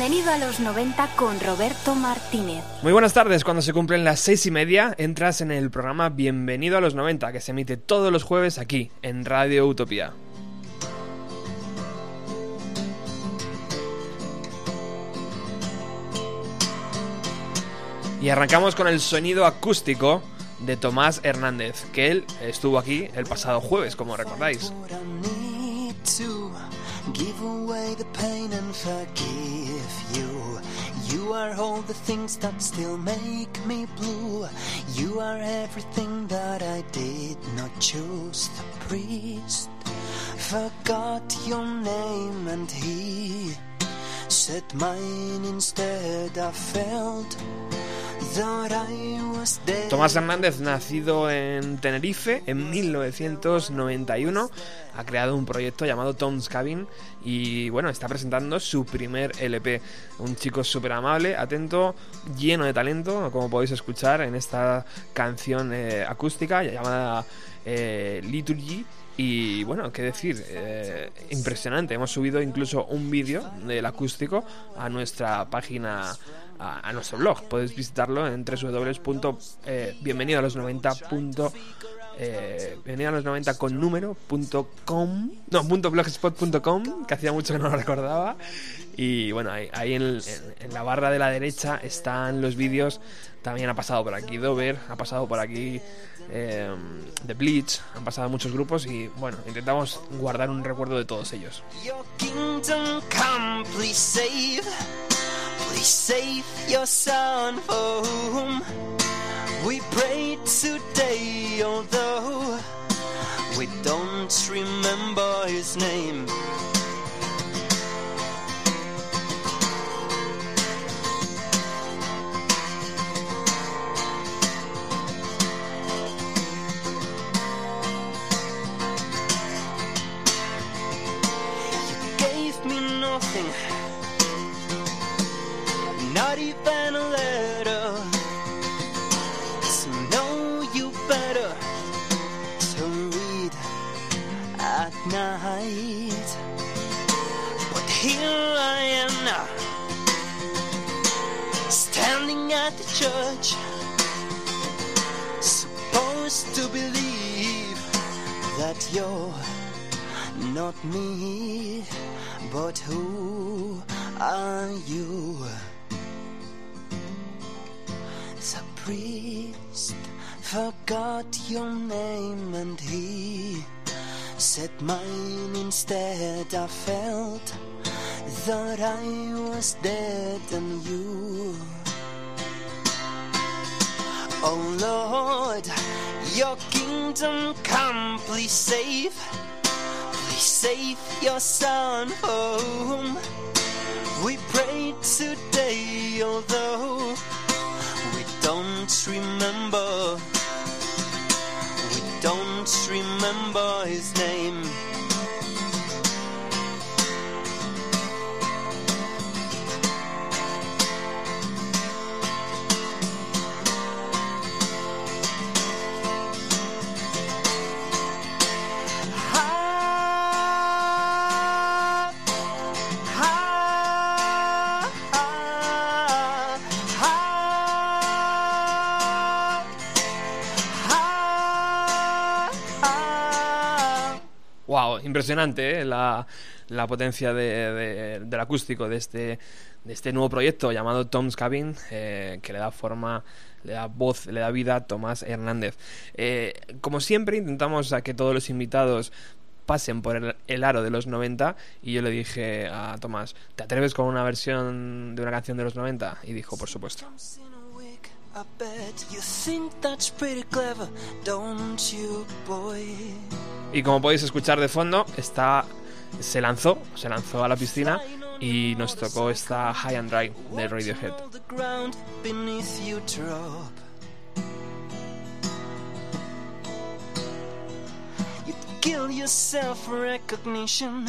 Bienvenido a los 90 con Roberto Martínez. Muy buenas tardes, cuando se cumplen las seis y media entras en el programa Bienvenido a los 90 que se emite todos los jueves aquí en Radio Utopía. Y arrancamos con el sonido acústico de Tomás Hernández, que él estuvo aquí el pasado jueves, como recordáis. Are all the things that still make me blue. You are everything that I did not choose. The priest forgot your name and he said mine instead. I felt Tomás Hernández, nacido en Tenerife en 1991, ha creado un proyecto llamado Tom's Cabin y bueno, está presentando su primer LP. Un chico súper amable, atento, lleno de talento, como podéis escuchar en esta canción eh, acústica llamada eh, Liturgy. Y bueno, qué decir, eh, impresionante. Hemos subido incluso un vídeo del acústico a nuestra página a, nuestro blog. Podéis visitarlo en www.bienvenido a los 90. Eh, bienvenido a los 90 con número.com no, punto blogspot.com que hacía mucho que no lo recordaba y bueno, ahí, en, la barra de la derecha están los vídeos también ha pasado por aquí Dover ha pasado por aquí eh, The Bleach han pasado muchos grupos y bueno, intentamos guardar un recuerdo de todos ellos Please save your son for whom we pray today, although we don't remember his name. Not even a letter. So know you better to read at night. But here I am now, standing at the church, supposed to believe that you're not me, but who are you? Priest forgot your name and he said mine instead. I felt that I was dead and you. Oh Lord, your kingdom come, please save, please save your son home. We pray today, although don't remember. We don't remember his name. Impresionante ¿eh? la, la, potencia de, del acústico de este, de este nuevo proyecto llamado Tom's Cabin, eh, que le da forma, le da voz, le da vida a Tomás Hernández. Eh, como siempre, intentamos a que todos los invitados pasen por el, el, aro de los 90 y yo le dije a Tomás, ¿te atreves con una versión de una canción de los 90? Y dijo, por supuesto. I bet you think that's pretty clever, don't you, boy? Y como podéis escuchar de fondo, está se lanzó, se lanzó a la piscina y nos tocó esta High and Dry de Radiohead. Kill yourself for recognition,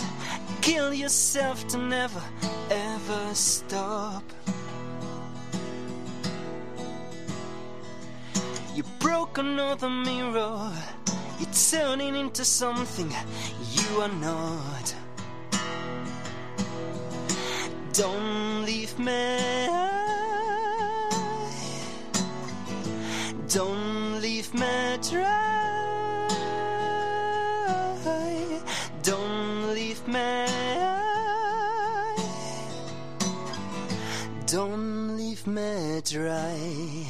kill yourself to never ever stop. You broke another mirror. You're turning into something you are not. Don't leave me. Don't leave me dry. Don't leave me. Don't leave me dry.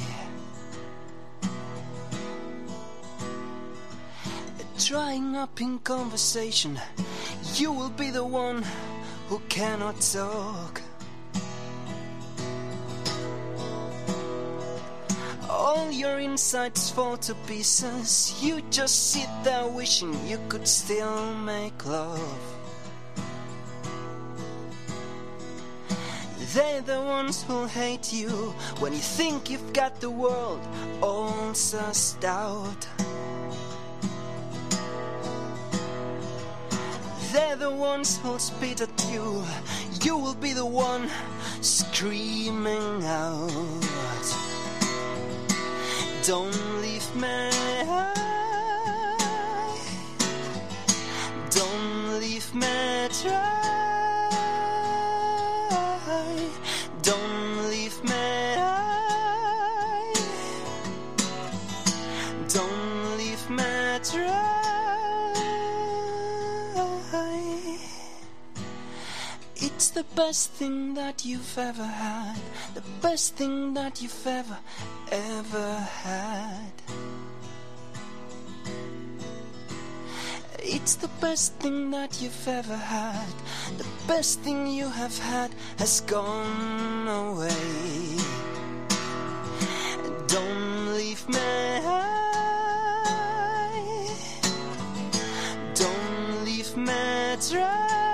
Drying up in conversation. You will be the one who cannot talk. All your insides fall to pieces. You just sit there wishing you could still make love. They're the ones who'll hate you when you think you've got the world all sussed out. They're the ones who'll spit at you. You will be the one screaming out. Don't leave me. Don't leave me dry. Best thing that you've ever had. The best thing that you've ever, ever had. It's the best thing that you've ever had. The best thing you have had has gone away. Don't leave me. Don't leave me dry.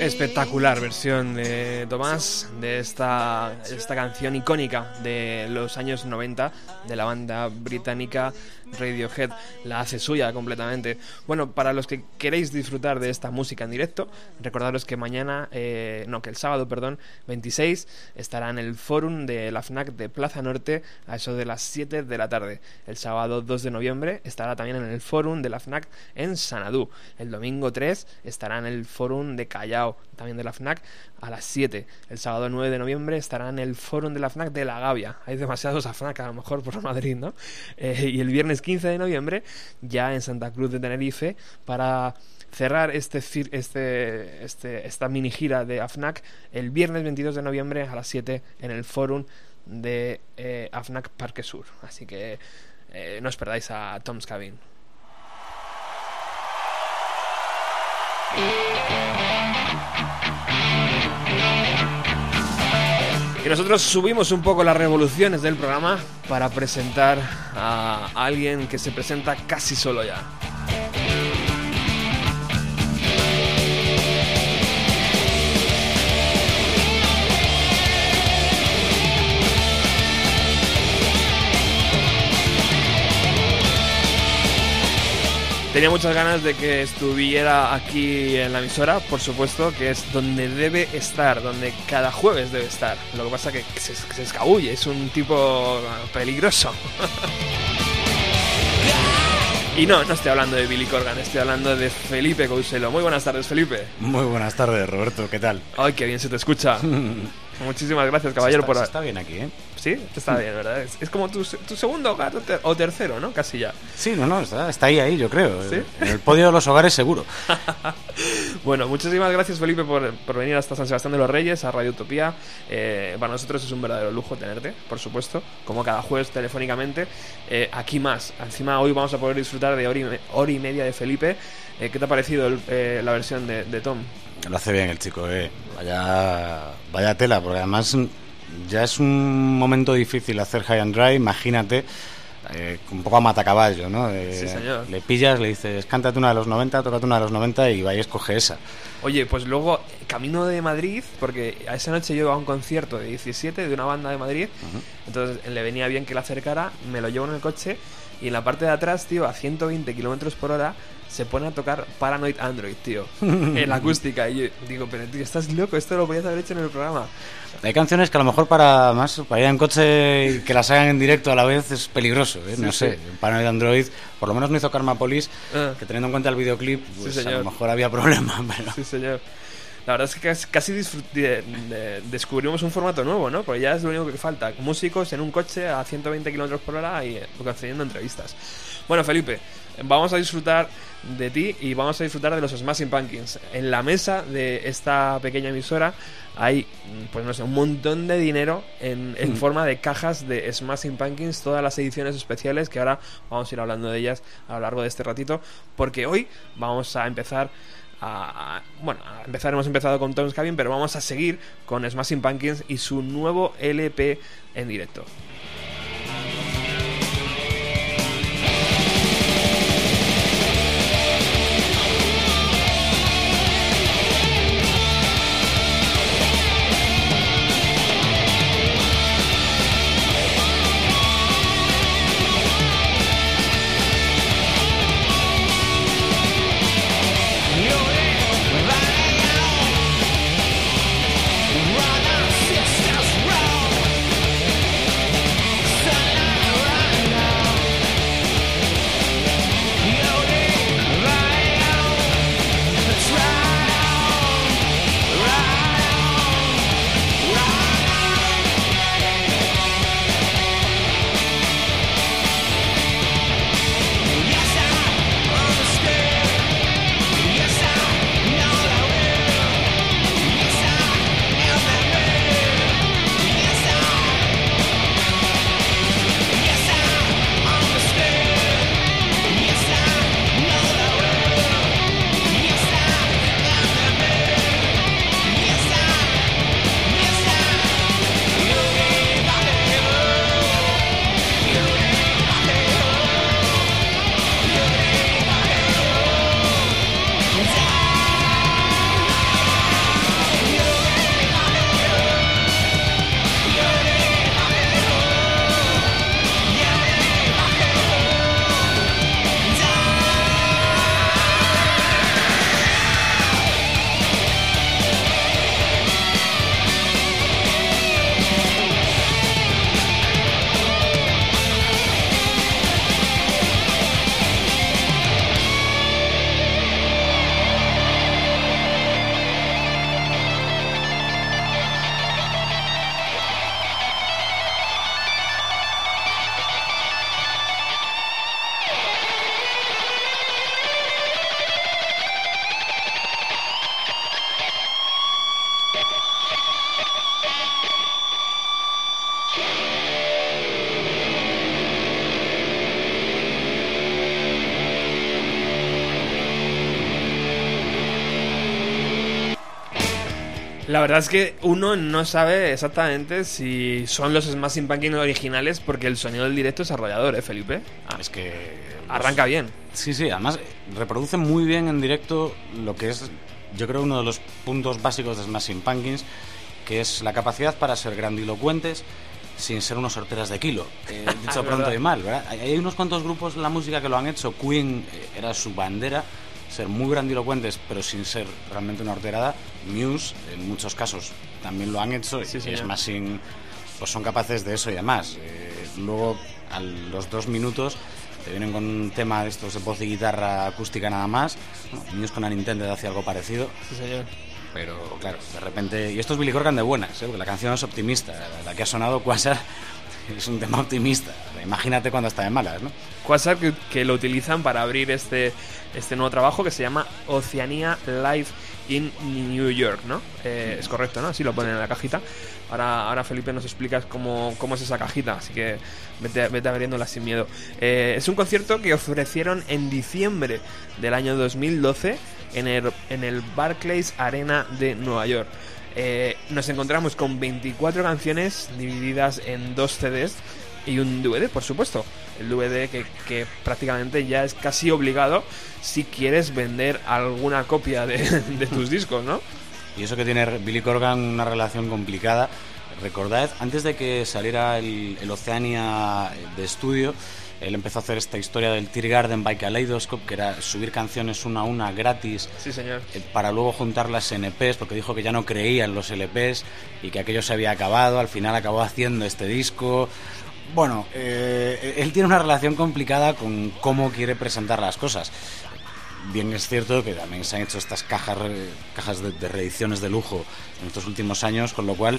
Espectacular versión de Tomás de esta, esta canción icónica de los años 90 de la banda británica Radiohead la hace suya completamente. Bueno, para los que queréis disfrutar de esta música en directo, recordaros que mañana, eh, no, que el sábado, perdón, 26, estará en el forum de la FNAC de Plaza Norte a eso de las 7 de la tarde. El sábado 2 de noviembre estará también en el forum de la FNAC en Sanadú. El domingo 3 estará en el forum de Callao, también de la FNAC, a las 7. El sábado 9 de noviembre estará en el forum de la FNAC de La Gavia. Hay demasiados a FNAC a lo mejor Madrid, ¿no? Eh, y el viernes 15 de noviembre, ya en Santa Cruz de Tenerife, para cerrar este, este, este, esta mini gira de AFNAC el viernes 22 de noviembre a las 7 en el forum de eh, AFNAC Parque Sur. Así que eh, no os perdáis a Tom's Cabin. Nosotros subimos un poco las revoluciones del programa para presentar a alguien que se presenta casi solo ya. Tenía muchas ganas de que estuviera aquí en la emisora, por supuesto, que es donde debe estar, donde cada jueves debe estar. Lo que pasa es que se, se escabulle, es un tipo peligroso. Y no, no estoy hablando de Billy Corgan, estoy hablando de Felipe Couselo. Muy buenas tardes, Felipe. Muy buenas tardes, Roberto, ¿qué tal? Ay, qué bien se te escucha. Muchísimas gracias, caballero, está, por... está bien aquí, ¿eh? Sí, está bien, ¿verdad? Es, es como tu, tu, segundo hogar o tercero, ¿no? Casi ya. Sí, no, no, está, está ahí, ahí, yo creo. ¿Sí? En el podio de los hogares seguro. bueno, muchísimas gracias, Felipe, por, por, venir hasta San Sebastián de los Reyes, a Radio Utopía. Eh, para nosotros es un verdadero lujo tenerte, por supuesto, como cada jueves telefónicamente. Eh, aquí más. Encima, hoy vamos a poder disfrutar de hora y, hora y media de Felipe. Eh, ¿Qué te ha parecido el, eh, la versión de, de Tom? Lo hace bien el chico, eh. Vaya, vaya tela, porque además ya es un momento difícil hacer high and dry, imagínate. Eh, un poco a matacaballo, ¿no? Eh, sí, señor. Le pillas, le dices, cántate una de los 90, tócate una de los 90 y vaya y escoge esa. Oye, pues luego, camino de Madrid, porque a esa noche yo iba a un concierto de 17 de una banda de Madrid, uh -huh. entonces le venía bien que la acercara, me lo llevo en el coche y en la parte de atrás, tío, a 120 kilómetros por hora, se pone a tocar Paranoid Android, tío, en la acústica. Y yo digo, pero tío, estás loco, esto lo podías haber hecho en el programa. Hay canciones que a lo mejor para más para ir en coche y que las hagan en directo a la vez es peligroso, ¿eh? no Sí, sé. sí. Paranoid Android, por lo menos no hizo Karma Police, Ah. que teniendo en cuenta el videoclip, Sí, pues a lo mejor había problema, pero... Sí, señor. La verdad es que casi, de- de- descubrimos un formato nuevo, ¿no? Porque ya es lo único que falta. Músicos en un coche a 120 kilómetros por hora y eh, concediendo entrevistas. Bueno, Felipe, vamos a disfrutar de ti y vamos a disfrutar de los Smashing Pumpkins. En la mesa de esta pequeña emisora hay, mm, pues no sé, un montón de dinero en, en Mm. forma de cajas de Smashing Pumpkins, todas las ediciones especiales que ahora vamos a ir hablando de ellas a lo largo de este ratito, porque hoy vamos a empezar bueno, a empezar hemos empezado con Tom's Cabin, pero vamos a seguir con Smashing Pumpkins y su nuevo LP en directo. La verdad es que uno no sabe exactamente si son los Smashing Pumpkins originales porque el sonido del directo es arrollador, ¿eh, Felipe? Ah, Es que... arranca bien. Sí, sí, además reproduce muy bien en directo lo que es, yo creo, uno de los puntos básicos de Smashing Pumpkins, que es la capacidad para ser grandilocuentes sin ser unos sorteras de kilo. Eh, dicho pronto y mal, ¿verdad? Hay, hay unos cuantos grupos en la música que lo han hecho. Queen eh, era su bandera, ser muy grandilocuentes, pero sin ser realmente una horterada. Muse, en muchos casos, también lo han hecho. Sí, y señor. Smashing pues son capaces de eso y además. Eh, luego, a los dos minutos, te vienen con un tema de estos de voz y guitarra acústica nada más. Bueno, niños con la Nintendo hace algo parecido. Sí, señor. Pero claro, de repente. Y esto es Billy Corgan de buenas, ¿eh? porque la canción es optimista. La que ha sonado Quasar es un tema optimista. Imagínate cuando está de malas, ¿no? Que, que lo utilizan para abrir este, este nuevo trabajo que se llama Oceanía Live in New York, ¿no? Eh, es correcto, ¿no? Así lo ponen en la cajita. Ahora, ahora Felipe nos explicas cómo, cómo es esa cajita, así que vete, vete abriéndola sin miedo. Eh, es un concierto que ofrecieron en diciembre del año 2012 en el, en el Barclays Arena de Nueva York. Eh, nos encontramos con 24 canciones divididas en dos CDs y un DVD, por supuesto. El DVD que, que prácticamente ya es casi obligado si quieres vender alguna copia de, tus discos, ¿no? Y eso que tiene Billy Corgan una relación complicada. Recordad, antes de que saliera el, el Oceania de estudio, él empezó a hacer esta historia del Tear Garden by Kaleidoscope, que era subir canciones una a una gratis Sí, señor. eh, para luego juntarlas en EPs, porque dijo que ya no creía en los LPs y que aquello se había acabado. Al final acabó haciendo este disco. Bueno, eh, él tiene una relación complicada con cómo quiere presentar las cosas. Bien es cierto que también se han hecho estas cajas, re- cajas de, de reediciones de lujo en estos últimos años, con lo cual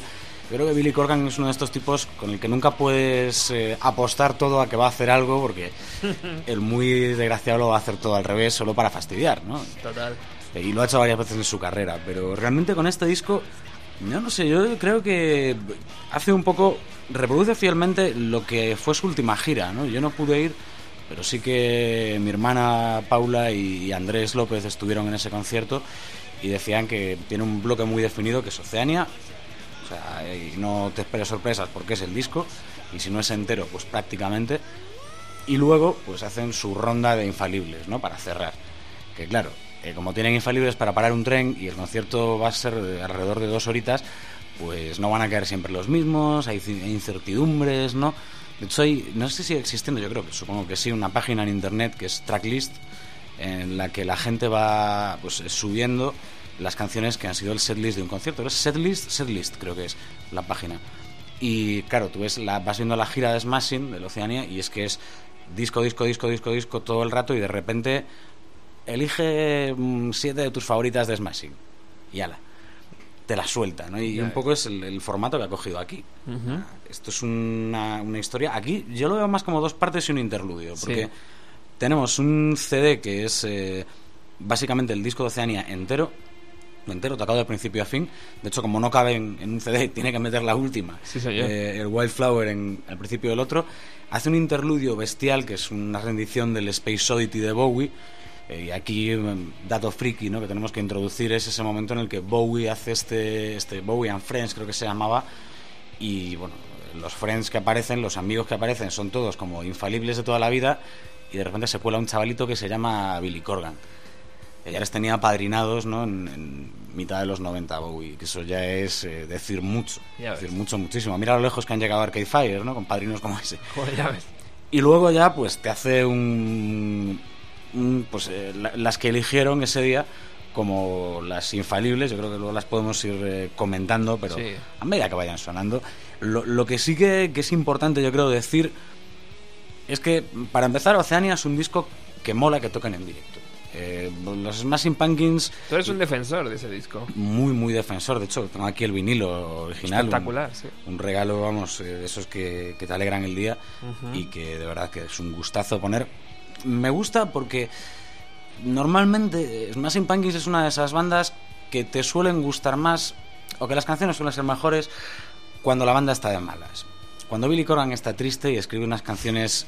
yo creo que Billy Corgan es uno de estos tipos con el que nunca puedes eh, apostar todo a que va a hacer algo, porque el muy desgraciado lo va a hacer todo al revés, solo para fastidiar, ¿no? Total. Eh, Y lo ha hecho varias veces en su carrera, pero realmente con este disco, yo no sé, yo creo que hace un poco, reproduce fielmente lo que fue su última gira, ¿no? Yo no pude ir, pero sí que mi hermana Paula y Andrés López estuvieron en ese concierto y decían que tiene un bloque muy definido que es Oceania, o sea, no te esperes sorpresas porque es el disco, y si no es entero, pues prácticamente, y luego pues hacen su ronda de infalibles, ¿no? Para cerrar. Que claro, eh, como tienen infalibles para parar un tren y el concierto va a ser de alrededor de dos horitas, pues no van a quedar siempre los mismos, hay incertidumbres, ¿no? De hecho, hay, no sé si existiendo, yo creo que supongo que sí, una página en internet que es Tracklist, en la que la gente va pues subiendo las canciones que han sido el setlist de un concierto. ¿Es setlist? Setlist creo que es la página. Y claro, tú ves la, vas viendo la gira de Smashing de Oceania y es que es disco, disco, disco, disco, disco todo el rato y de repente elige mm, siete de tus favoritas de Smashing y ala, te la suelta, ¿no? Y un poco es el, el formato que ha cogido aquí. Esto es una, una historia. Aquí yo lo veo más como dos partes y un interludio, porque Sí. tenemos un CD que es eh, básicamente el disco de Oceania entero, entero, tocado de principio a fin. De hecho, como no cabe en, en un CD, tiene que meter la última, Sí, eh, el Wildflower en al principio del otro. Hace un interludio bestial que es una rendición del Space Oddity de Bowie. Eh, y aquí, mm, dato friki ¿no? que tenemos que introducir es ese momento en el que Bowie hace este, este Bowie and Friends, creo que se llamaba, y bueno, los friends que aparecen, los amigos que aparecen son todos como infalibles de toda la vida y de repente se cuela un chavalito que se llama Billy Corgan. Que ya les tenía padrinados ¿no? en, en mitad de los 90 Bowie, que eso ya es eh, decir mucho, Ya decir ves. mucho, muchísimo. Mira lo lejos que han llegado Arcade Fire, ¿no? Con padrinos como ese. Joder, ya ves. Y luego ya pues te hace un, pues eh, la- las que eligieron ese día como las infalibles, yo creo que luego las podemos ir eh, comentando, pero Sí. a medida que vayan sonando. Lo, lo que sí que, que es importante yo creo decir es que para empezar Oceania es un disco que mola que toquen en directo. Eh, los Smashing Pumpkins Tú eres un defensor de ese disco. muy muy defensor, de hecho tengo aquí el vinilo original. un- Espectacular, sí. un regalo, vamos, eh, de esos que, que te alegran el día Ujú. y que de verdad que es un gustazo poner. Me gusta porque normalmente Smashing Pumpkins es una de esas bandas que te suelen gustar más o que las canciones suelen ser mejores cuando la banda está de malas. Cuando Billy Corgan está triste y escribe unas canciones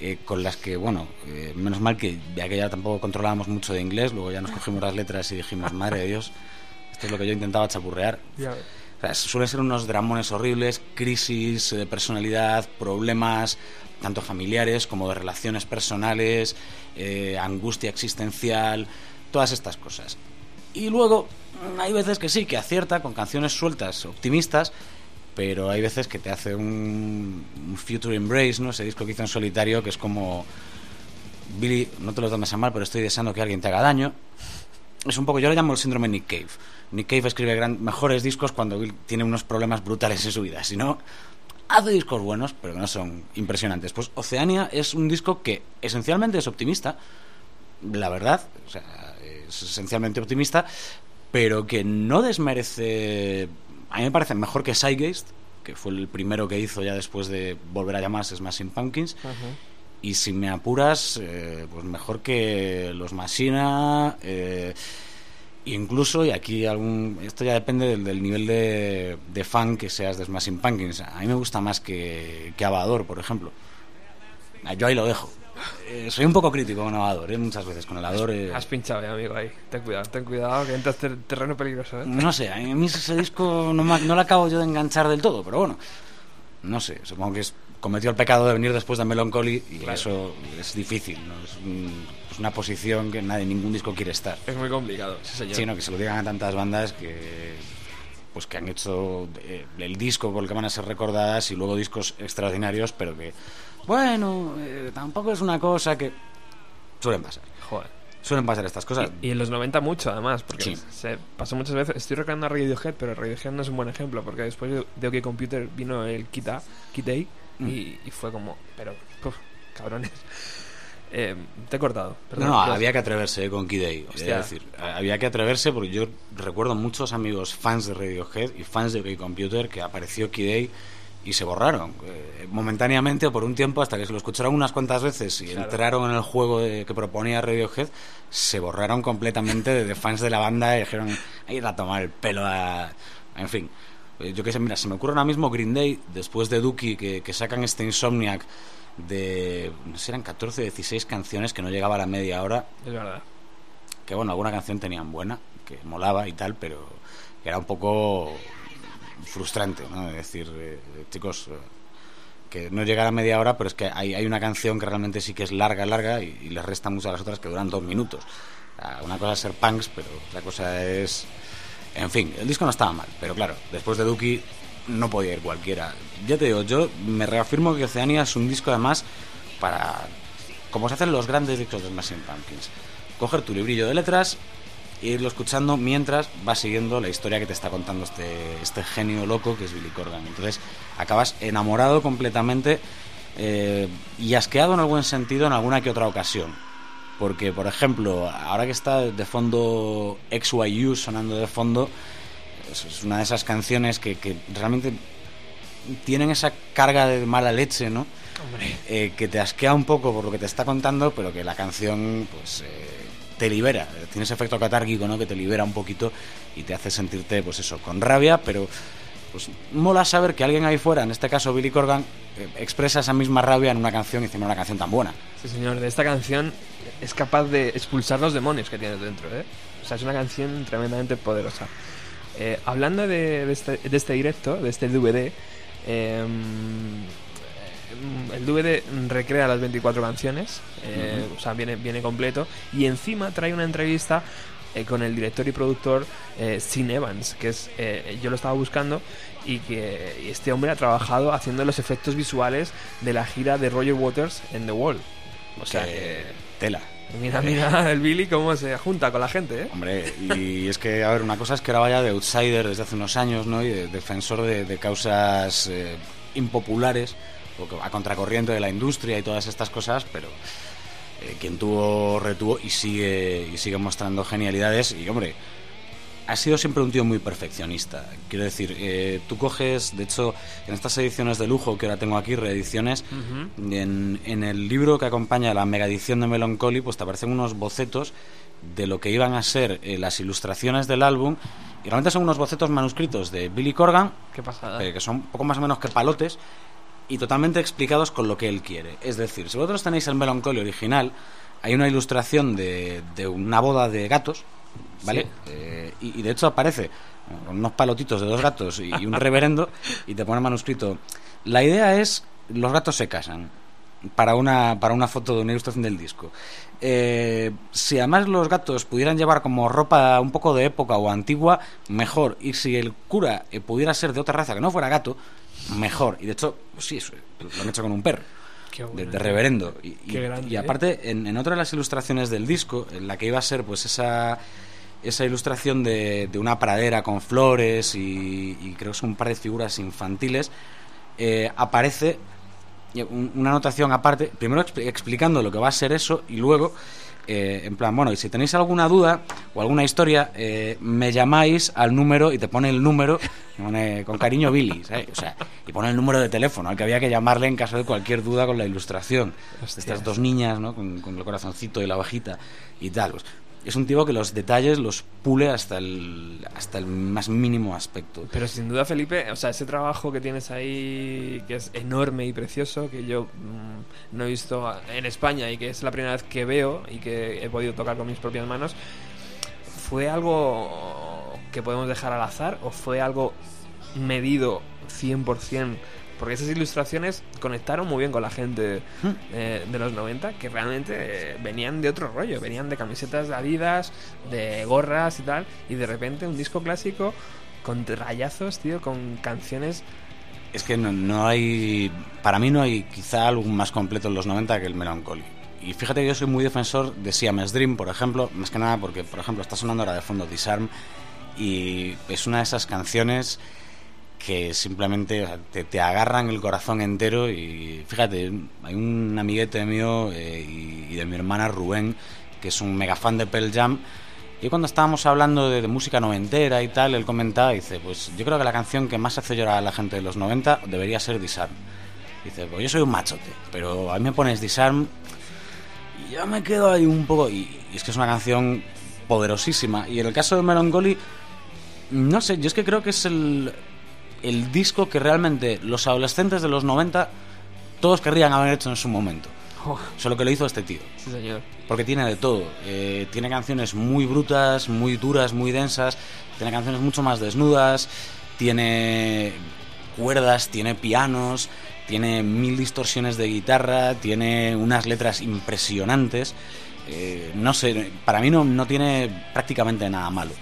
eh, con las que, bueno, eh, menos mal que ya que ya tampoco controlábamos mucho de inglés, luego ya nos cogimos las letras y dijimos, madre de Dios, esto es lo que yo intentaba chapurrear. Sea, suelen ser unos dramones horribles, crisis de personalidad, problemas tanto familiares como de relaciones personales, eh, angustia existencial, todas estas cosas. Y luego hay veces que sí, que acierta con canciones sueltas, optimistas, pero hay veces que te hace un, un Future Embrace, ¿no? Ese disco que hizo en solitario, que es como... Billy, no te lo tomes a mal, pero estoy deseando que alguien te haga daño es un poco, yo lo llamo el síndrome Nick Cave. Nick Cave escribe mejores discos cuando tiene unos problemas brutales en su vida. Si no, hace discos buenos, pero no son impresionantes. Pues Oceania es un disco que esencialmente es optimista, la verdad, o sea, es esencialmente optimista, pero que no desmerece. A mí me parece mejor que Sidegeist, que fue el primero que hizo ya después de volver a llamarse Smashing Pumpkins. Y si me apuras, eh, pues mejor que los Machina. Eh, incluso, y aquí algún. Esto ya depende del, nivel de, de, fan que seas de Smashing Pumpkins. A mí me gusta más que, que Avador, por ejemplo. Yo ahí lo dejo. Eh, soy un poco crítico con Avador, ¿eh? muchas veces. Con el Avador. Eh. Has pinchado, eh, amigo, ahí. Ten cuidado, ten cuidado, que entras en terreno peligroso. ¿eh? No sé, a mí ese disco no, no lo acabo yo de enganchar del todo, pero bueno. No sé, supongo que es, cometió el pecado de venir después de Melancholy y eso es difícil. ¿no? Es, una posición que nadie, ningún disco quiere estar. Es muy complicado, sí, señor. Sí, no, que se lo digan a tantas bandas que pues que han hecho el disco por el que van a ser recordadas y luego discos extraordinarios, pero que bueno, eh, tampoco es una cosa que suelen pasar. Joder. Suelen pasar estas cosas. Y, en los 90 mucho, además, porque se pasó muchas veces. Estoy recordando a Radiohead, pero Radiohead no es un buen ejemplo, porque después de OK Computer vino el Kit A, Kit mm. y, fue como, pero, cabrones. Eh, te he cortado. no, había que atreverse con Kid A. Es decir, había que atreverse porque yo recuerdo muchos amigos fans de Radiohead y fans de OK Computer que apareció Kid A y se borraron eh, momentáneamente o por un tiempo hasta que se lo escucharon unas cuantas veces y entraron en el juego que proponía Radiohead se borraron completamente de, fans de la banda y dijeron ahí a tomar el pelo a... en fin eh, yo qué sé mira se me ocurre ahora mismo Green Day después de Dookie que, sacan este Insomniac de no sé, eran 14 o 16 canciones que no llegaba a la media hora es verdad que bueno alguna canción tenían buena que molaba y tal pero era un poco frustrante, ¿no? Es decir, eh, chicos, eh, que no llegara a media hora, pero es que hay, hay una canción que realmente sí que es larga, larga y, y le resta mucho a las otras que duran dos minutos. una cosa es ser punks, pero la cosa es... En fin, el disco no estaba mal, pero claro, después de Dookie no podía ir cualquiera. Ya te digo, yo me reafirmo que Oceania es un disco además para... Como se hacen los grandes discos de Smashing Pumpkins. Coger tu librillo de letras, e irlo escuchando mientras vas siguiendo la historia que te está contando este, este genio loco que es Billy Corgan. Entonces acabas enamorado completamente eh, y asqueado en algún sentido en alguna que otra ocasión. Porque, por ejemplo, ahora que está de fondo XYU sonando de fondo, es una de esas canciones que, que realmente tienen esa carga de mala leche, ¿no? Eh, que te asquea un poco por lo que te está contando, pero que la canción, pues, eh, te libera, tiene ese efecto catárquico, ¿no? Que te libera un poquito y te hace sentirte, pues eso, con rabia, pero pues mola saber que alguien ahí fuera, en este caso Billy Corgan, eh, expresa esa misma rabia en una canción y encima una canción tan buena. Sí, señor, de esta canción es capaz de expulsar los demonios que tiene dentro, ¿eh? O sea, es una canción tremendamente poderosa. Eh, hablando de, este, de, este, directo, de este DVD, eh, el DVD recrea las 24 canciones, eh, o sea, viene, viene completo, y encima trae una entrevista eh, con el director y productor eh, Sin Evans, que es, eh, yo lo estaba buscando, y que este hombre ha trabajado haciendo los efectos visuales de la gira de Roger Waters en The Wall. O sea, que... tela. Mira, mira el Billy cómo se junta con la gente, ¿eh? Hombre, y es que, a ver, una cosa es que era vaya de outsider desde hace unos años, ¿no? Y de defensor de, de causas impopulares a contracorriente de la industria y todas estas cosas, pero eh, quien tuvo, retuvo y sigue, y sigue mostrando genialidades. Y hombre, ha sido siempre un tío muy perfeccionista. Quiero decir, eh, tú coges, de hecho, en estas ediciones de lujo que ahora tengo aquí, reediciones, en, en, el libro que acompaña la mega edición de Melancholy, pues te aparecen unos bocetos de lo que iban a ser eh, las ilustraciones del álbum. Y realmente son unos bocetos manuscritos de Billy Corgan, Qué pasada. que son poco más o menos que palotes, y totalmente explicados con lo que él quiere. Es decir, si vosotros tenéis el Melancholy original, hay una ilustración de, de una boda de gatos, ¿vale? Eh, y, de hecho aparece unos palotitos de dos gatos y, un reverendo y te pone manuscrito. La idea es, los gatos se casan para una, para una foto de una ilustración del disco. Eh, si además los gatos pudieran llevar como ropa un poco de época o antigua, mejor. Y si el cura eh, pudiera ser de otra raza que no fuera gato, mejor. Y de hecho, pues sí, lo han hecho con un perro. de, reverendo. Y, y, ¿eh? aparte, en, en, otra de las ilustraciones del disco, en la que iba a ser pues esa, esa ilustración de, de una pradera con flores y, creo que son un par de figuras infantiles, eh, aparece una anotación aparte, primero explicando lo que va a ser eso y luego eh, en plan, bueno, y si tenéis alguna duda o alguna historia, eh, me llamáis al número y te pone el número, con cariño Billy, O sea, y pone el número de teléfono al que había que llamarle en caso de cualquier duda con la ilustración. Estas dos niñas, ¿no? Con, con, el corazoncito y la bajita y tal. Pues, es un tipo que los detalles los pule hasta el, hasta el más mínimo aspecto. Pero sin duda, Felipe, o sea, ese trabajo que tienes ahí, que es enorme y precioso, que yo mm, no he visto en España y que es la primera vez que veo y que he podido tocar con mis propias manos, ¿fue algo que podemos dejar al azar o fue algo medido 100%? Porque esas ilustraciones conectaron muy bien con la gente eh, de los 90, que realmente eh, venían de otro rollo, venían de camisetas de Adidas, de gorras y tal, y de repente un disco clásico con rayazos, tío, con canciones es que no, hay. Para mí no hay quizá algo más completo en los 90 que el Melancholy. Y fíjate que yo soy muy defensor de Siamese Dream, por ejemplo, más que nada porque, por ejemplo, está sonando ahora de fondo Disarm y es una de esas canciones que simplemente te, agarran el corazón entero y fíjate, hay un amiguete mío eh, y, de mi hermana Rubén, que es un mega fan de Pearl Jam, y cuando estábamos hablando de, música noventera y tal, él comentaba, dice, pues yo creo que la canción que más hace llorar a la gente de los 90 debería ser Disarm. Dice, pues yo soy un machote, pero a mí me pones Disarm y ya me quedo ahí un poco, y, y es que es una canción poderosísima. Y en el caso de Melancholy, no sé, yo es que creo que es el, el disco que realmente los adolescentes de los 90 todos querrían haber hecho en su momento. Oh. Solo que lo hizo este tío. Sí, señor. Porque tiene de todo. Eh, tiene canciones muy brutas, muy duras, muy densas. Tiene canciones mucho más desnudas. Tiene cuerdas, tiene pianos. Tiene mil distorsiones de guitarra. Tiene unas letras impresionantes. Eh, no sé, para mí no, no tiene prácticamente nada malo.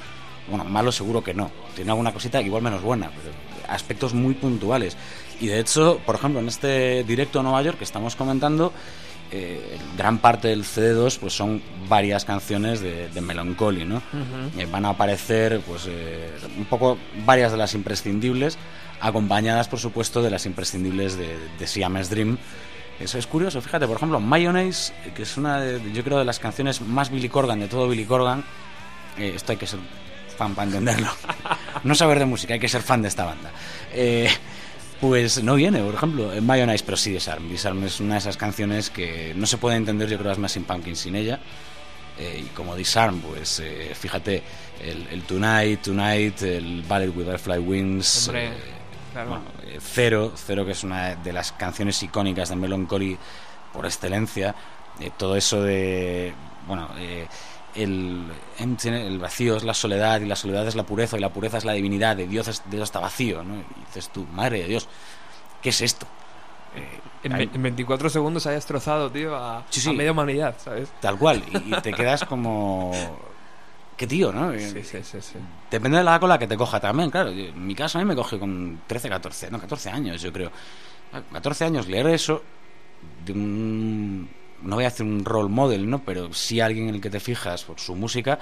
Bueno, malo seguro que no. Tiene alguna cosita igual menos buena, pero aspectos muy puntuales. Y de hecho, por ejemplo, en este directo a Nueva York que estamos comentando, eh, gran parte del CD2 pues son varias canciones de, de Melancholy, ¿no? Eh, van a aparecer pues eh, un poco varias de las imprescindibles, acompañadas por supuesto de las imprescindibles de, de Siamese Dream. Eso es curioso, fíjate, por ejemplo, Mayonnaise, que es una de, yo creo de las canciones más Billy Corgan de todo Billy Corgan, esto hay que ser fan para entenderlo. no saber de música, hay que ser fan de esta banda. Eh, pues no viene, por ejemplo, en Mayonnaise, pero sí Disarm. Disarm es una de esas canciones que no se puede entender, yo creo, más sin Pumpkin sin ella. Eh, y como Disarm, pues eh, fíjate, el, Tonight, Tonight, el Ballet with Butterfly Wings. Cero, Cero, que es una de las canciones icónicas de Melancholy por excelencia. todo eso de. Bueno el, el vacío es la soledad y la soledad es la pureza y la pureza es la divinidad, de Dios, es, Dios está vacío, ¿no? Y dices tú, madre de Dios, ¿qué es esto? Eh, en, 24 segundos ha destrozado, tío, a, media humanidad, ¿sabes? Tal cual, y, te quedas como... ¿Qué tío, no? Sí, sí, sí, sí, Depende de la cola que te coja también, claro. En mi caso a mí me coge con 13, 14, no, 14 años, yo creo. 14 años leer eso de un no voy a hacer un role model, ¿no? Pero si alguien en el que te fijas por su música,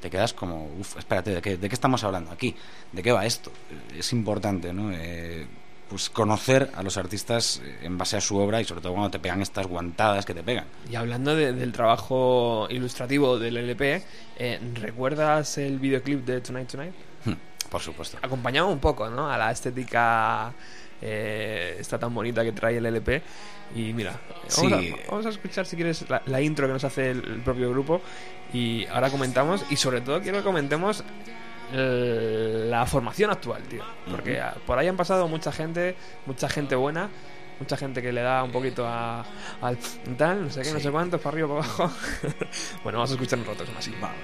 te quedas como, uff, espérate, ¿de qué, ¿de qué estamos hablando aquí? ¿De qué va esto? Es importante, ¿no? Eh, pues conocer a los artistas eh, en base a su obra y sobre todo cuando te pegan estas guantadas que te pegan. Y hablando del trabajo ilustrativo del LP, eh, ¿recuerdas el videoclip de Tonight Tonight? Hmm, por supuesto. Acompañaba un poco, ¿no? A la estética eh, está tan bonita que trae el LP. Y mira, vamos, a, escuchar si quieres la, intro que nos hace el, propio grupo. Y ahora comentamos, y sobre todo quiero que comentemos eh, la formación actual, tío. Porque por ahí han pasado mucha gente, mucha gente buena, mucha gente que le da un poquito a, al tal, no sé qué, no sé cuántos, para arriba, para abajo. bueno, vamos a escuchar nosotros así, vamos.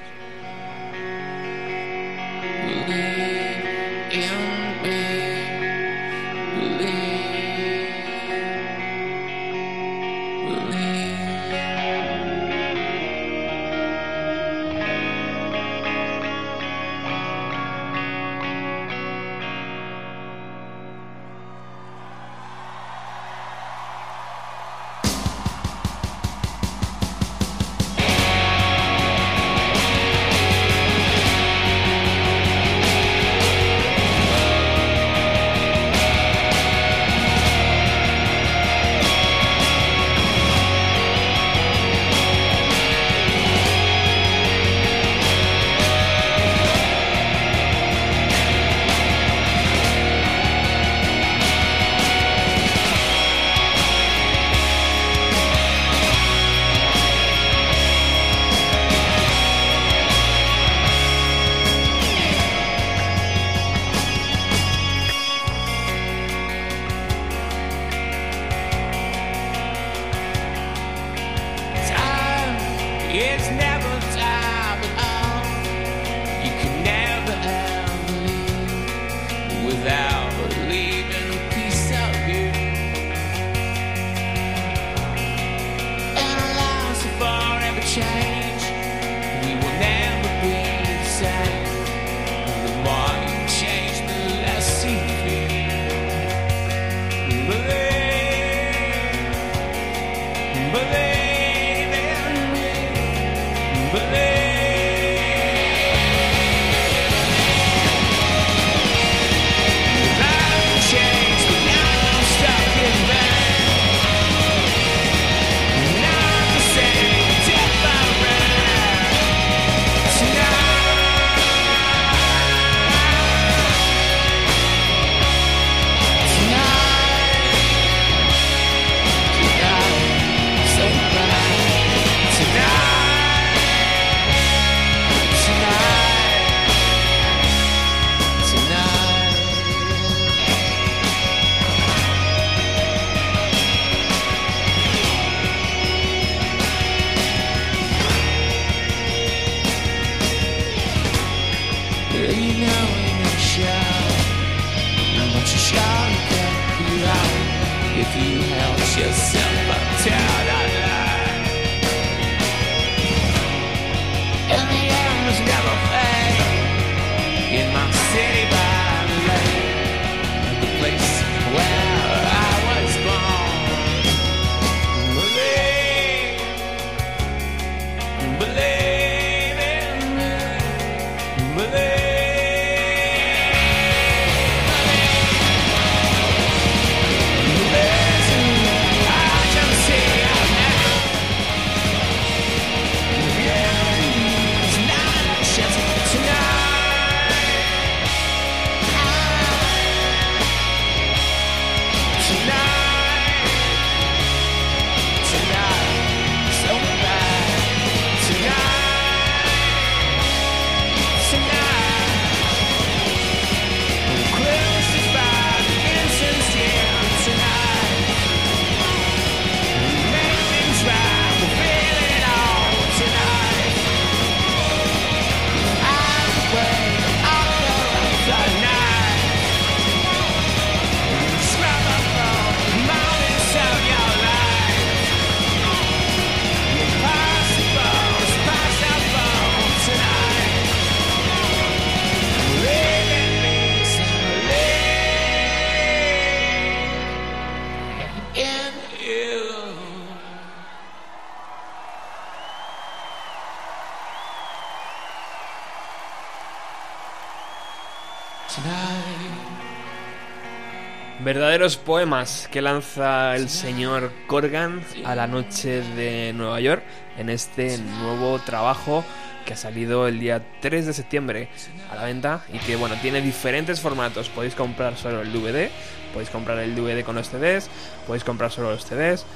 Verdaderos poemas que lanza el señor Corgan a la noche de Nueva York en este nuevo trabajo que ha salido el día 3 de septiembre a la venta y que bueno, tiene diferentes formatos. Podéis comprar solo el DVD, podéis comprar el DVD con los CDs, podéis comprar solo los CDs.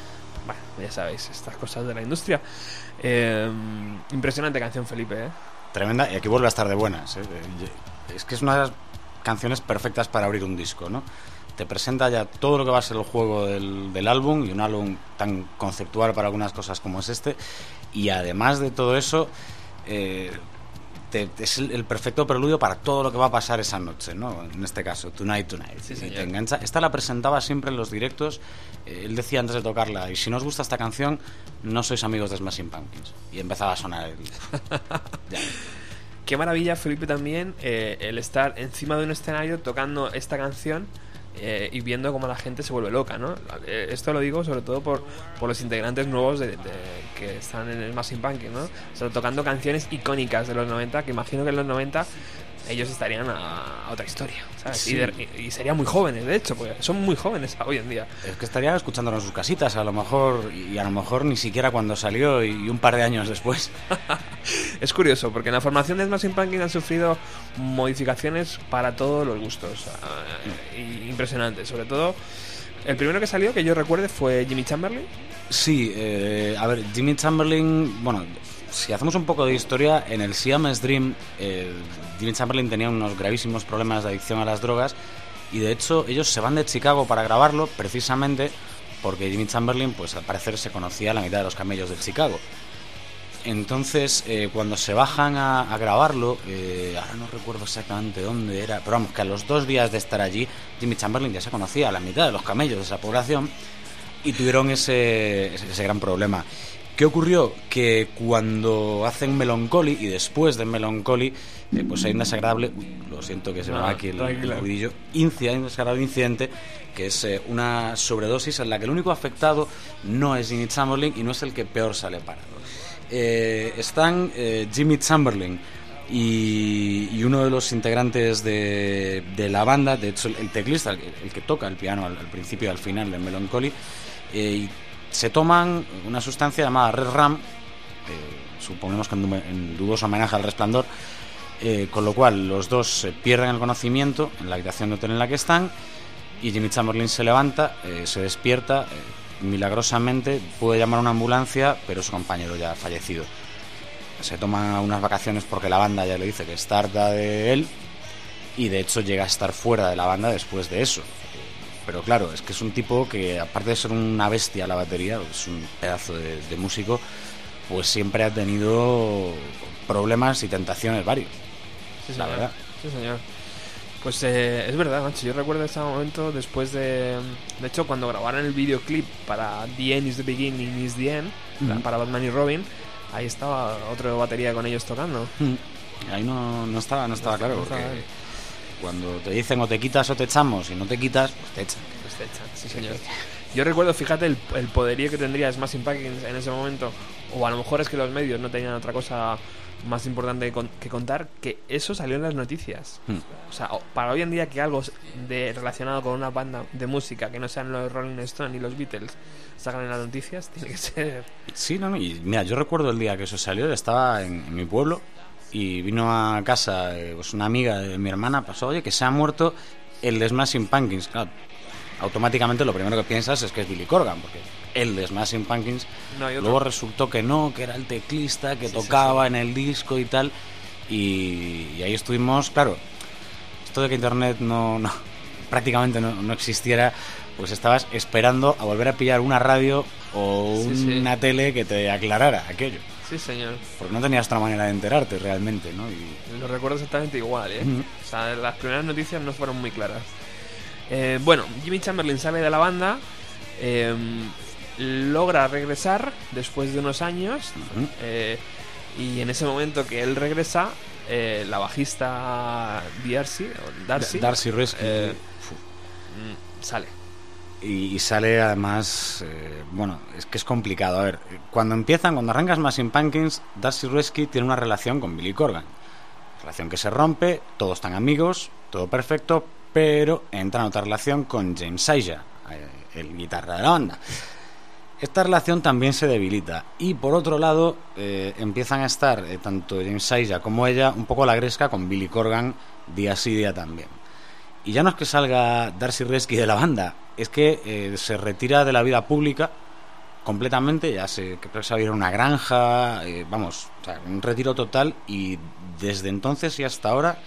Bueno, ya sabéis, estas cosas de la industria. Eh, impresionante canción, Felipe. ¿eh? Tremenda, y aquí vuelve a estar de buenas. ¿eh? Es que es una de las canciones perfectas para abrir un disco, ¿no? Te presenta ya todo lo que va a ser el juego del, álbum y un álbum tan conceptual para algunas cosas como es este y además de todo eso eh, es el, perfecto preludio para todo lo que va a pasar esa noche, ¿no? En este caso, Tonight Tonight. y te engancha. Esta la presentaba siempre en los directos. Eh, él decía antes de tocarla, y si no os gusta esta canción, no sois amigos de Smashing Pumpkins. Y empezaba a sonar el... Qué maravilla, Felipe, también eh, el estar encima de un escenario tocando esta canción eh, y viendo cómo la gente se vuelve loca, ¿no? Esto lo digo sobre todo por, por los integrantes nuevos de, que están en el Massive Punk, ¿no? O tocando canciones icónicas de los 90, que imagino que en los 90 ellos estarían a, otra historia, ¿sabes? Y, serían muy jóvenes, de hecho, porque son muy jóvenes hoy en día. Es que estarían escuchándolo en sus casitas, a lo mejor, y a lo mejor ni siquiera cuando salió y un par de años después. es curioso, porque en la formación de Smashing Pumpkins han sufrido modificaciones para todos los gustos. Uh, impresionantes, sobre todo... El primero que salió, que yo recuerde, fue Jimmy Chamberlain. Sí, eh, a ver, Jimmy Chamberlain, bueno, si hacemos un poco de historia, en el Siamese Dream, eh, Jimmy Chamberlain tenía unos gravísimos problemas de adicción a las drogas y de hecho ellos se van de Chicago para grabarlo precisamente porque Jimmy Chamberlain, pues al parecer se conocía la mitad de los camellos de Chicago. Entonces, eh, cuando se bajan a, grabarlo, eh, ahora no recuerdo exactamente dónde era, pero vamos, que a los dos días de estar allí, Jimmy Chamberlain ya se conocía a la mitad de los camellos de esa población y tuvieron ese, ese, gran problema. ¿Qué ocurrió? Que cuando hacen Melancholy y después de Melancholy, eh, pues hay un desagradable, lo siento que se me va aquí el, el ruidillo, hay un desagradable incidente que es una sobredosis en la que el único afectado no es Jimmy Chamberlain y no es el que peor sale parado. Eh, están eh, Jimmy Chamberlain y, uno de los integrantes de, la banda, de hecho el, teclista, el, que toca el piano al, principio y al final de Melancholy, eh, se toman una sustancia llamada Red Ram, suponemos que en, dudoso homenaje al resplandor, con lo cual los dos pierden el conocimiento en la habitación de hotel en la que están y Jimmy Chamberlain se levanta, se despierta milagrosamente puede llamar a una ambulancia, pero su compañero ya ha fallecido. Se toma unas vacaciones porque la banda ya le dice que está harta de él y de hecho llega a estar fuera de la banda después de eso. Pero claro, es que es un tipo que aparte de ser una bestia a la batería, es un pedazo de, músico, pues siempre ha tenido problemas y tentaciones varios. Sí, la verdad. Sí, señor. Pues eh, es verdad, macho. Yo recuerdo ese momento después de. De hecho, cuando grabaron el videoclip para The End is the Beginning is the End, para Batman y Robin, ahí estaba otro batería con ellos tocando. Ahí no, no estaba, no estaba claro, porque cuando te dicen o te quitas o te echamos y no te quitas, pues te echan. Pues te echan, sí, señor. Yo recuerdo, fíjate, el, el poderío que tendría Smashing Pumpkins en ese momento, o a lo mejor es que los medios no tenían otra cosa más importante que contar que eso salió en las noticias. Hmm. O sea, para hoy en día que algo de, relacionado con una banda de música que no sean los Rolling Stones ni los Beatles salgan en las noticias, tiene que ser... Sí, no, y mira, yo recuerdo el día que eso salió, estaba en, mi pueblo y vino a casa eh, pues una amiga de mi hermana, pasó, oye, que se ha muerto el de Smashing Pumpkins. Claro, automáticamente lo primero que piensas es que es Billy Corgan, porque el de Smashing Pumpkins. Luego resultó que no, que era el teclista que tocaba en el disco y tal. Y, ahí estuvimos, claro, esto de que internet no, no prácticamente no, existiera, pues estabas esperando a volver a pillar una radio o una tele que te aclarara aquello. Sí, señor. Porque no tenías otra manera de enterarte realmente, ¿no? Y... Lo recuerdo exactamente igual, ¿eh? O sea, las primeras noticias no fueron muy claras. Eh, bueno, Jimmy Chamberlain sale de la banda. Eh, logra regresar después de unos años eh, y en ese momento que él regresa eh, la bajista Darcy, Darcy, Darcy eh, mm, sale y, sale además bueno es que es complicado. A ver cuando empiezan cuando arrancas más in Pumpkins Darcy Rescue tiene una relación con Billy Corgan. Relación que se rompe todos están amigos todo perfecto pero entra en otra relación con James Saja el guitarra de la banda. Esta relación también se debilita y por otro lado eh, empiezan a estar eh, tanto James Saija como ella un poco la gresca con Billy Corgan día sí día también. Y ya no es que salga Darcy Resky de la banda, es que eh, se retira de la vida pública completamente, ya se que se a una granja, vamos, un retiro total y desde entonces y hasta ahora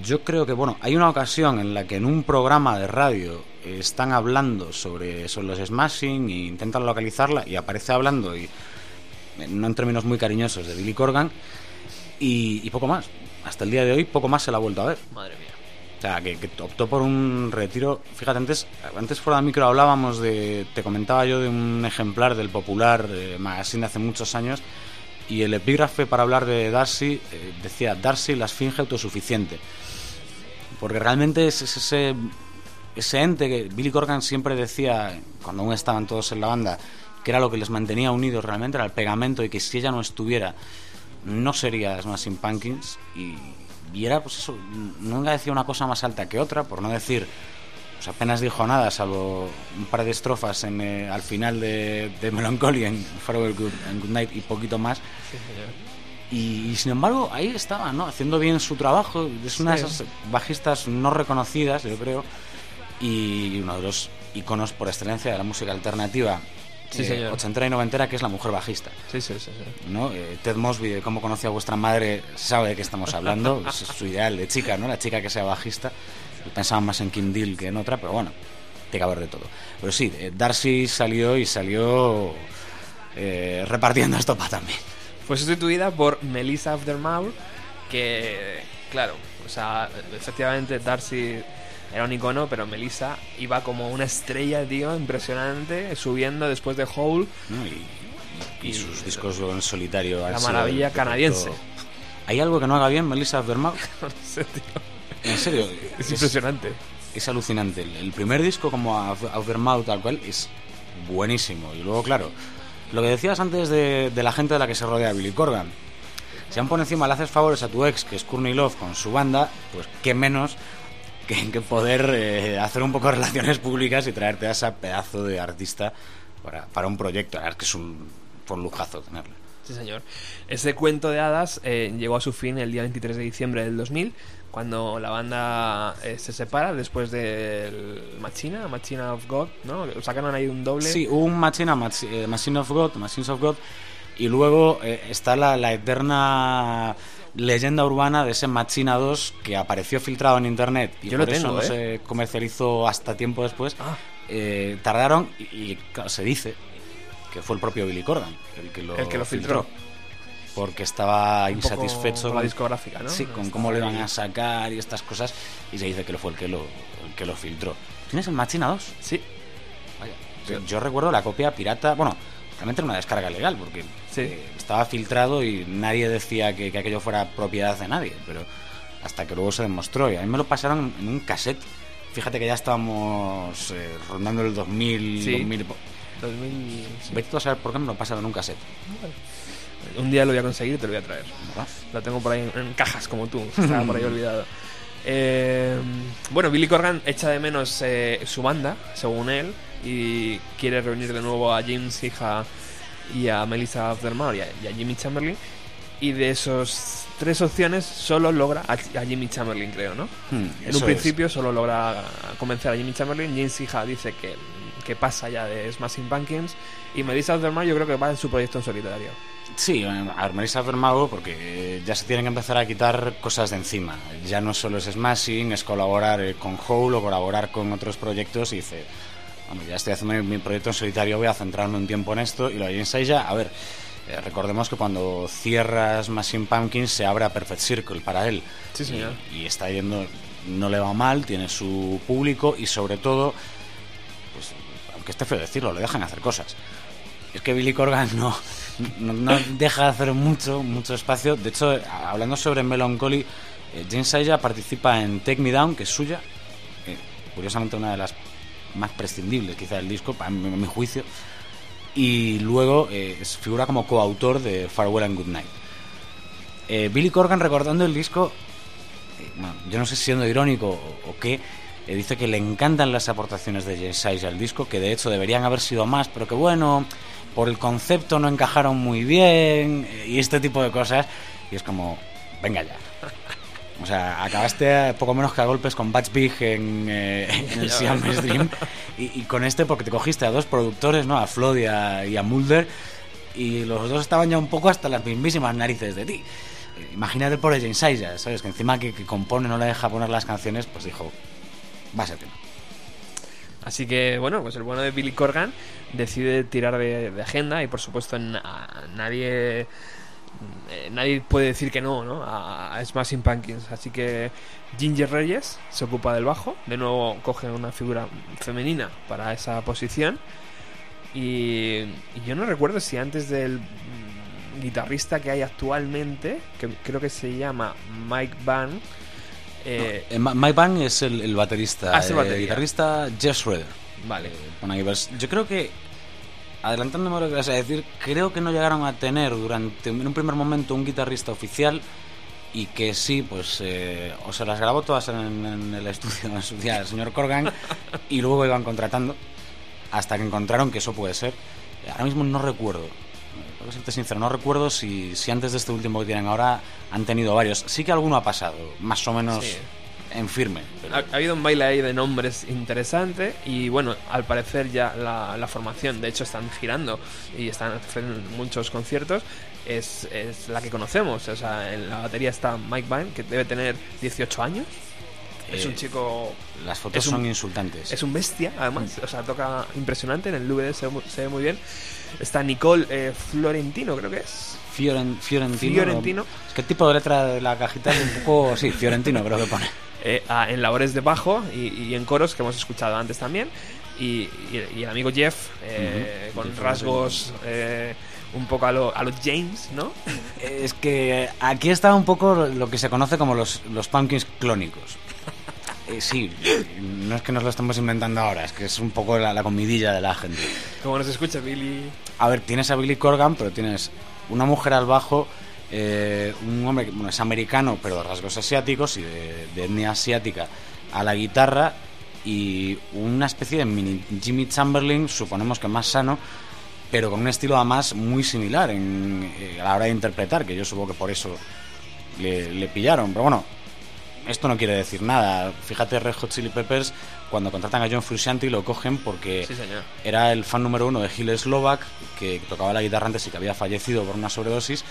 yo creo que, bueno, hay una ocasión en la que en un programa de radio están hablando sobre, sobre los smashing e intentan localizarla y aparece hablando, y no en términos muy cariñosos, de Billy Corgan y, poco más. Hasta el día de hoy poco más se la ha vuelto a ver. Madre mía. O sea, que, optó por un retiro. Fíjate, antes, antes fuera de micro hablábamos de. Te comentaba yo de un ejemplar del popular eh, magazine de hace muchos años. Y el epígrafe para hablar de Darcy eh, decía: Darcy la esfinge autosuficiente. Porque realmente es ese ese ente que Billy Corgan siempre decía, cuando aún estaban todos en la banda, que era lo que les mantenía unidos realmente, era el pegamento y que si ella no estuviera, no sería Smashing Pumpkins. Y, y era, pues eso, nunca decía una cosa más alta que otra, por no decir, pues apenas dijo nada, salvo un par de estrofas en, eh, al final de, de Melancholy en Farewell Good, and Good Night y poquito más. Y, sin embargo, ahí estaba, ¿no? Haciendo bien su trabajo. Es una de esas bajistas no reconocidas, yo creo, y uno de los iconos por excelencia de la música alternativa sí, eh, ochentera y noventera, que es la mujer bajista. Sí, sí, sí. ¿no? Eh, Ted Mosby, de cómo conoce a vuestra madre, sabe de qué estamos hablando. es su ideal de chica, ¿no? La chica que sea bajista. Pensaba más en Kim Deal que en otra, pero bueno, tiene que haber de todo. Pero sí, eh, Darcy salió y salió repartiendo estopa también. fue sustituida por Melissa Aftermath, que, claro, o sea, efectivamente Darcy era un icono, pero Melissa iba como una estrella, tío, impresionante, subiendo después de Hole. ¿no? Y, y- y sus discos en solitario. La maravilla canadiense. ¿Hay algo que no haga bien Melissa Aftermath? No sé, tío. En serio, Es impresionante. es alucinante. El, el primer disco como Af- Aftermath tal cual es buenísimo. Y luego, claro, lo que decías antes de, de la gente de la que se rodea Billy Corgan. Si aún por encima le haces favores a tu ex, que es Courtney Love, con su banda, pues qué menos que, que poder eh, hacer un poco de relaciones públicas y traerte a ese pedazo de artista para, para un proyecto. La verdad es que es un, fue un lujazo tenerlo. Sí, señor. Ese cuento de hadas eh, llegó a su fin el día 23 de diciembre del 2000, cuando la banda eh, se separa después del Machina, Machina of God, ¿no? Sacaron ahí un doble. Sí, un Machina, Mach- eh, Machine of God, Machines of God, y luego eh, está la, la eterna leyenda urbana de ese Machina 2 que apareció filtrado en internet y Yo lo por eso tengo, no ¿eh? se comercializó hasta tiempo después. Ah. Eh, tardaron y, y, claro, se dice que fue el propio Billy Corgan el que lo, El que lo filtró. porque estaba Un insatisfecho con la discográfica, ¿no? Sí, con cómo lo iban ahí. a sacar y estas cosas y se dice que lo fue el que lo, el que lo filtró. ¿Tienes el Machina 2? Sí, Vaya, yo, yo recuerdo la copia pirata, bueno, realmente era una descarga legal, porque Sí. eh, estaba filtrado y nadie decía que, que aquello fuera propiedad de nadie, pero hasta que luego se demostró. Y a mí me lo pasaron en un cassette. Fíjate que ya estábamos eh, rondando el 2000, Sí. 2000 y po- 2000. sí. Vete tú a saber por qué me lo pasaron en un cassette. Un día lo voy a conseguir y te lo voy a traer. ¿verdad? Lo tengo por ahí en, en cajas como tú. Estaba por ahí olvidado. Eh, bueno, Billy Corgan echa de menos eh, su banda, según él, y quiere reunir de nuevo a James Hija y a Melissa Aftermath y a, y a Jimmy Chamberlain. Y de esos tres opciones solo logra a, a Jimmy Chamberlain, creo, ¿no? Hmm, En un es. principio solo logra convencer a Jimmy Chamberlain. James Hija dice que, que pasa ya de Smashing Pumpkins. Y Melissa Aftermath yo creo que va en su proyecto en solitario. Sí, a ver, Marisa Aftermath porque ya se tienen que empezar a quitar cosas de encima. Ya no solo es Smashing, es colaborar eh, con Hole o colaborar con otros proyectos y dice, bueno, ya estoy haciendo mi, proyecto en solitario, voy a centrarme un tiempo en esto. Y lo de ya, a ver, eh, recordemos que cuando cierras Machine Pumpkins se abre a Perfect Circle para él. Sí, señor. Y, y está yendo, no le va mal, tiene su público y sobre todo, pues, aunque esté feo decirlo, le dejan hacer cosas. Es que Billy Corgan no, no, no deja de hacer mucho, mucho espacio. De hecho, hablando sobre Melancholy, eh, James Aya participa en Take Me Down, que es suya. eh, curiosamente, una de las más prescindibles, quizá, del disco, a mi, juicio. Y luego eh, figura como coautor de Farewell and Good Night. Eh, Billy Corgan, recordando el disco, eh, bueno, yo no sé si siendo irónico o, o qué, dice que le encantan las aportaciones de James Aya al disco, que de hecho deberían haber sido más, pero que bueno, por el concepto no encajaron muy bien y este tipo de cosas. Y es como, venga ya. O sea, acabaste poco menos que a golpes con Batch Big en, eh, en el Siamese Dream y, y con este porque te cogiste a dos productores, ¿no? A Flood y a, y a Mulder y los dos estaban ya un poco hasta las mismísimas narices de ti. Imagínate por el James Aya, ¿sabes? Que encima que, que compone no le deja poner las canciones, pues dijo, va a ser no. Así que, bueno, pues el bueno de Billy Corgan decide tirar de, de agenda y, por supuesto, na- nadie eh, nadie puede decir que no, ¿no? A, a Smashing Pumpkins. Así que Ginger Reyes se ocupa del bajo. De nuevo coge una figura femenina para esa posición. Y, y yo no recuerdo si antes del guitarrista que hay actualmente, que creo que se llama Mike Van, eh, Eh, Mike Bang es el, el baterista. Ah, es el batería. guitarrista Jeff Schroeder. vale, yo creo que, adelantándome lo que vas a decir, creo que no llegaron a tener durante en un primer momento un guitarrista oficial y que sí, pues, eh, o se las grabó todas en, el estudio en su día el señor Corgan y luego iban contratando hasta que encontraron que eso puede ser. Ahora mismo no recuerdo. Que serte sincero, no recuerdo si, si antes de este último que tienen ahora han tenido varios. Sí que alguno ha pasado, más o menos Sí. En firme. pero- Ha, ha habido un baile ahí de nombres interesante y bueno, al parecer ya la, la formación, de hecho están girando y están haciendo muchos conciertos, es, es la que conocemos. O sea, en la batería está Mike Vine, que debe tener 18 años, Es un Eh, chico. Las fotos un- son insultantes. Es un bestia, además. O sea, toca impresionante. En el DVD se, se ve muy bien. Está Nicole eh, Florentino, creo que es. Fioren- Fiorentino. Fiorentino. Es que el tipo de letra de la cajita es un poco. Sí, Fiorentino creo que pone. Eh, a- en labores de bajo y, y en coros que hemos escuchado antes también. Y, y- y el amigo Jeff, eh, Ujú. con Jeff rasgos eh, un poco a los a los James, ¿no? Es que aquí está un poco lo que se conoce como los, los pumpkins clónicos. Eh, sí, no es que nos lo estemos inventando ahora, es que es un poco la, la comidilla de la gente. Como nos escucha Billy. A ver, tienes a Billy Corgan, pero tienes una mujer al bajo, eh, un hombre que bueno, es americano, pero de rasgos asiáticos y de, de etnia asiática, a la guitarra y una especie de mini Jimmy Chamberlain, suponemos que más sano, pero con un estilo además muy similar en, eh, a la hora de interpretar, que yo supongo que por eso le, le pillaron. Pero bueno, esto no quiere decir nada. Fíjate, Red Hot Chili Peppers, cuando contratan a John Frusciante lo cogen porque Sí, era el fan número uno de Gil Slovak, que tocaba la guitarra antes y que había fallecido por una sobredosis,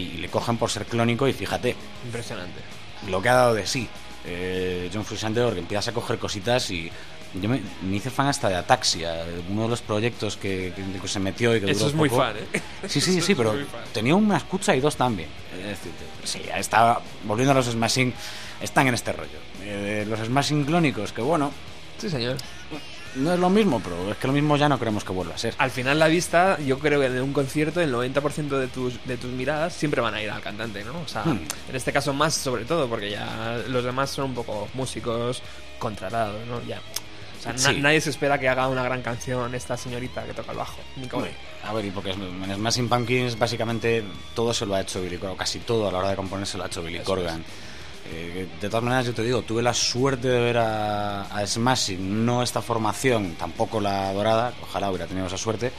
y le cogen por ser clónico y fíjate Impresionante. lo que ha dado de sí eh, John Frusciante porque empiezas a coger cositas y yo me, me hice fan hasta de Ataxia, uno de los proyectos que, que- que se metió y que Eso duró es muy poco. fan, ¿eh? Sí, sí, Eso sí, pero tenía una escucha y dos también. Sí, estaba volviendo a los Smashing, están en este rollo. Eh, los Smashing clónicos, que bueno, Sí, señor. No es lo mismo, pero es que lo mismo ya no queremos que vuelva a ser. Al final la vista, yo creo que en un concierto el 90% de tus, de tus miradas siempre van a ir al cantante, ¿no? O sea, Hmm. en este caso más sobre todo, porque ya los demás son un poco músicos contratados, ¿no? Ya. O sea, na- Sí. nadie se espera que haga una gran canción esta señorita que toca el bajo. Nicole. A ver, y porque en Smashing Pumpkins básicamente todo se lo ha hecho Billy Corgan, casi todo a la hora de componer se lo ha hecho Billy Corgan. Eh, de todas maneras, yo te digo, tuve la suerte de ver a, a Smashing, no esta formación, tampoco la dorada, ojalá hubiera tenido esa suerte,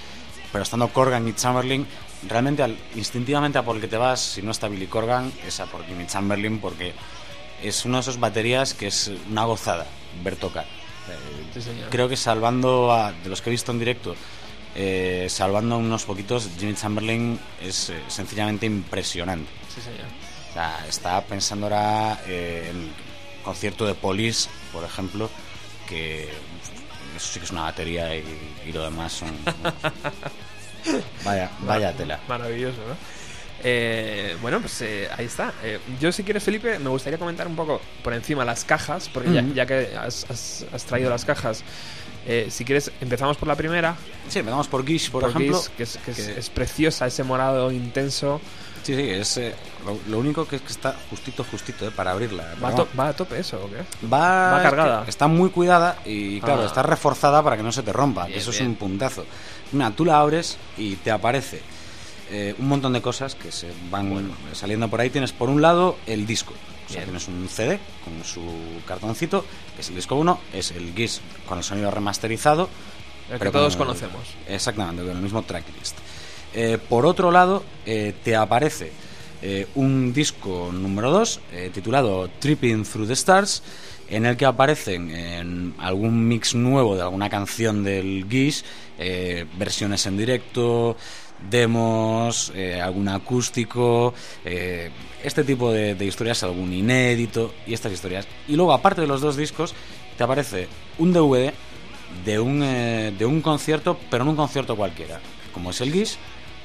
pero estando Corgan y Chamberlain, realmente al- instintivamente a por el que te vas, si no está Billy Corgan, es a por Jimmy Chamberlain, porque es uno de esos baterías que es una gozada ver tocar. Eh, Sí, creo que salvando a, de los que he visto en directo, eh, salvando a unos poquitos, Jimmy Chamberlain es eh, sencillamente impresionante. Sí, señor. O sea, estaba pensando ahora eh, en el concierto de Police, por ejemplo, que eso sí que es una batería y, y lo demás son... vaya, vaya tela. Maravilloso, ¿no? Eh, bueno, pues eh, ahí está. Eh, yo, si quieres, Felipe, me gustaría comentar un poco por encima las cajas, porque ya, Ujú. ya que has, has- has traído las cajas, eh, si quieres, empezamos por la primera, Sí, empezamos por Gish, por, por ejemplo. Kiss, que, es, que es- que- es preciosa, ese morado intenso. Sí, sí, es, eh, lo, lo único que es que está justito, justito eh, para abrirla. ¿Va a, Pero to- va a tope eso o qué? Va, Va es cargada. que Está muy cuidada y, claro, Ah. está reforzada para que no se te rompa. que Bien, eso es un puntazo. Mira, tú la abres y te aparece eh, un montón de cosas que se van saliendo por ahí. Tienes por un lado el disco. O sea, tienes un CD con su cartoncito, que es el disco 1, es el GIS con el sonido remasterizado. El que pero todos con el- conocemos. Exactamente, con el mismo tracklist. Eh, por otro lado, eh, te aparece eh, un disco número 2 eh, titulado Tripping Through the Stars, en el que aparecen en algún mix nuevo de alguna canción del Gish, eh, versiones en directo, demos, eh, algún acústico, este tipo de, historias, algún inédito y estas historias. Y luego, aparte de los dos discos, te aparece un DVD de un, de un concierto, pero no un concierto cualquiera. Como es el Gish,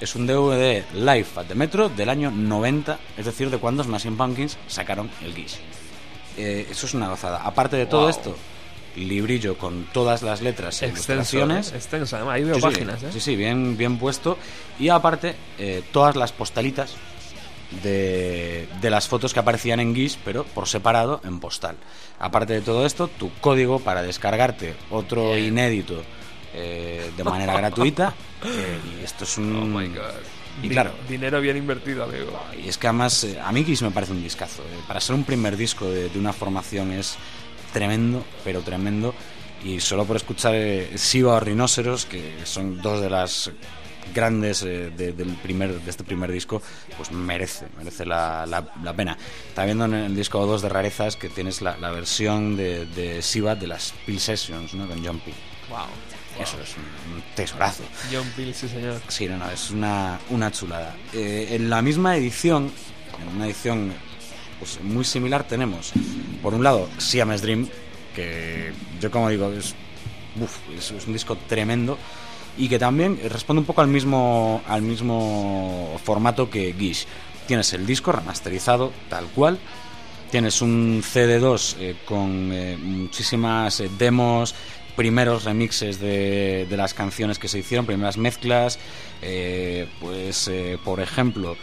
es un DVD live at the Metro del año 90, es decir, de cuando Smashing Pumpkins sacaron el Gish. Eh, eso es una gozada. Aparte de todo Wow. esto, librillo con todas las letras e ilustraciones. ¿eh? extenso, además, ahí veo Sí, sí, páginas, ¿eh? Sí, sí, bien, bien puesto. Y aparte, eh, todas las postalitas de, de las fotos que aparecían en GIS, pero por separado en postal. Aparte de todo esto, tu código para descargarte otro Bien. inédito eh, de manera gratuita. eh, y esto es un. Oh my god. Y claro. Dinero bien invertido, amigo. Y es que además, eh, a mí Kiss me parece un discazo. eh. Para ser un primer disco de, de una formación es tremendo, pero tremendo. Y solo por escuchar Siva o Rhinoceros, que son dos de las grandes eh, de, del primer, de este primer disco, pues merece, merece la, la- la pena. Está viendo en el disco 2 de rarezas que tienes la, la versión de, de Siva de las Peel Sessions, ¿no? con John Peel. Wow. Eso es un, tesorazo. John Peel, sí, señor. Sí, no, no, es una, una chulada. Eh, en la misma edición, en una edición pues muy similar tenemos, por un lado, Siamese Dream, que yo como digo, es, uf, es, es un disco tremendo y que también responde un poco al mismo, al mismo formato que Gish. Tienes el disco remasterizado tal cual, tienes un CD2 eh, con eh, muchísimas demos, primeros remixes de, de las canciones que se hicieron, primeras mezclas, eh, pues eh, por ejemplo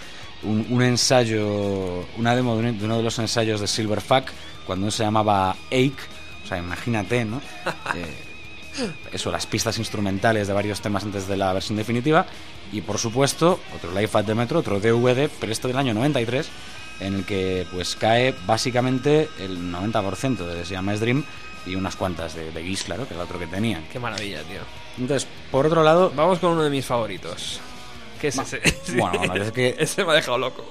un, un ensayo, una demo de, un- de uno de los ensayos de Silverfuck cuando se llamaba Ache, o sea, imagínate, ¿no? Eh, eso, las pistas instrumentales de varios temas antes de la versión definitiva y por supuesto otro Life at the Metro, otro DVD, pero este del año 93 en el que pues cae básicamente el 90% de Siamese Dream y unas cuantas de, de Gish, claro, que era otro que tenían. Qué maravilla, tío. Entonces, por otro lado, Vamos con uno de mis favoritos. ¿Qué es ese? bueno, la verdad es que- Ese me ha dejado loco.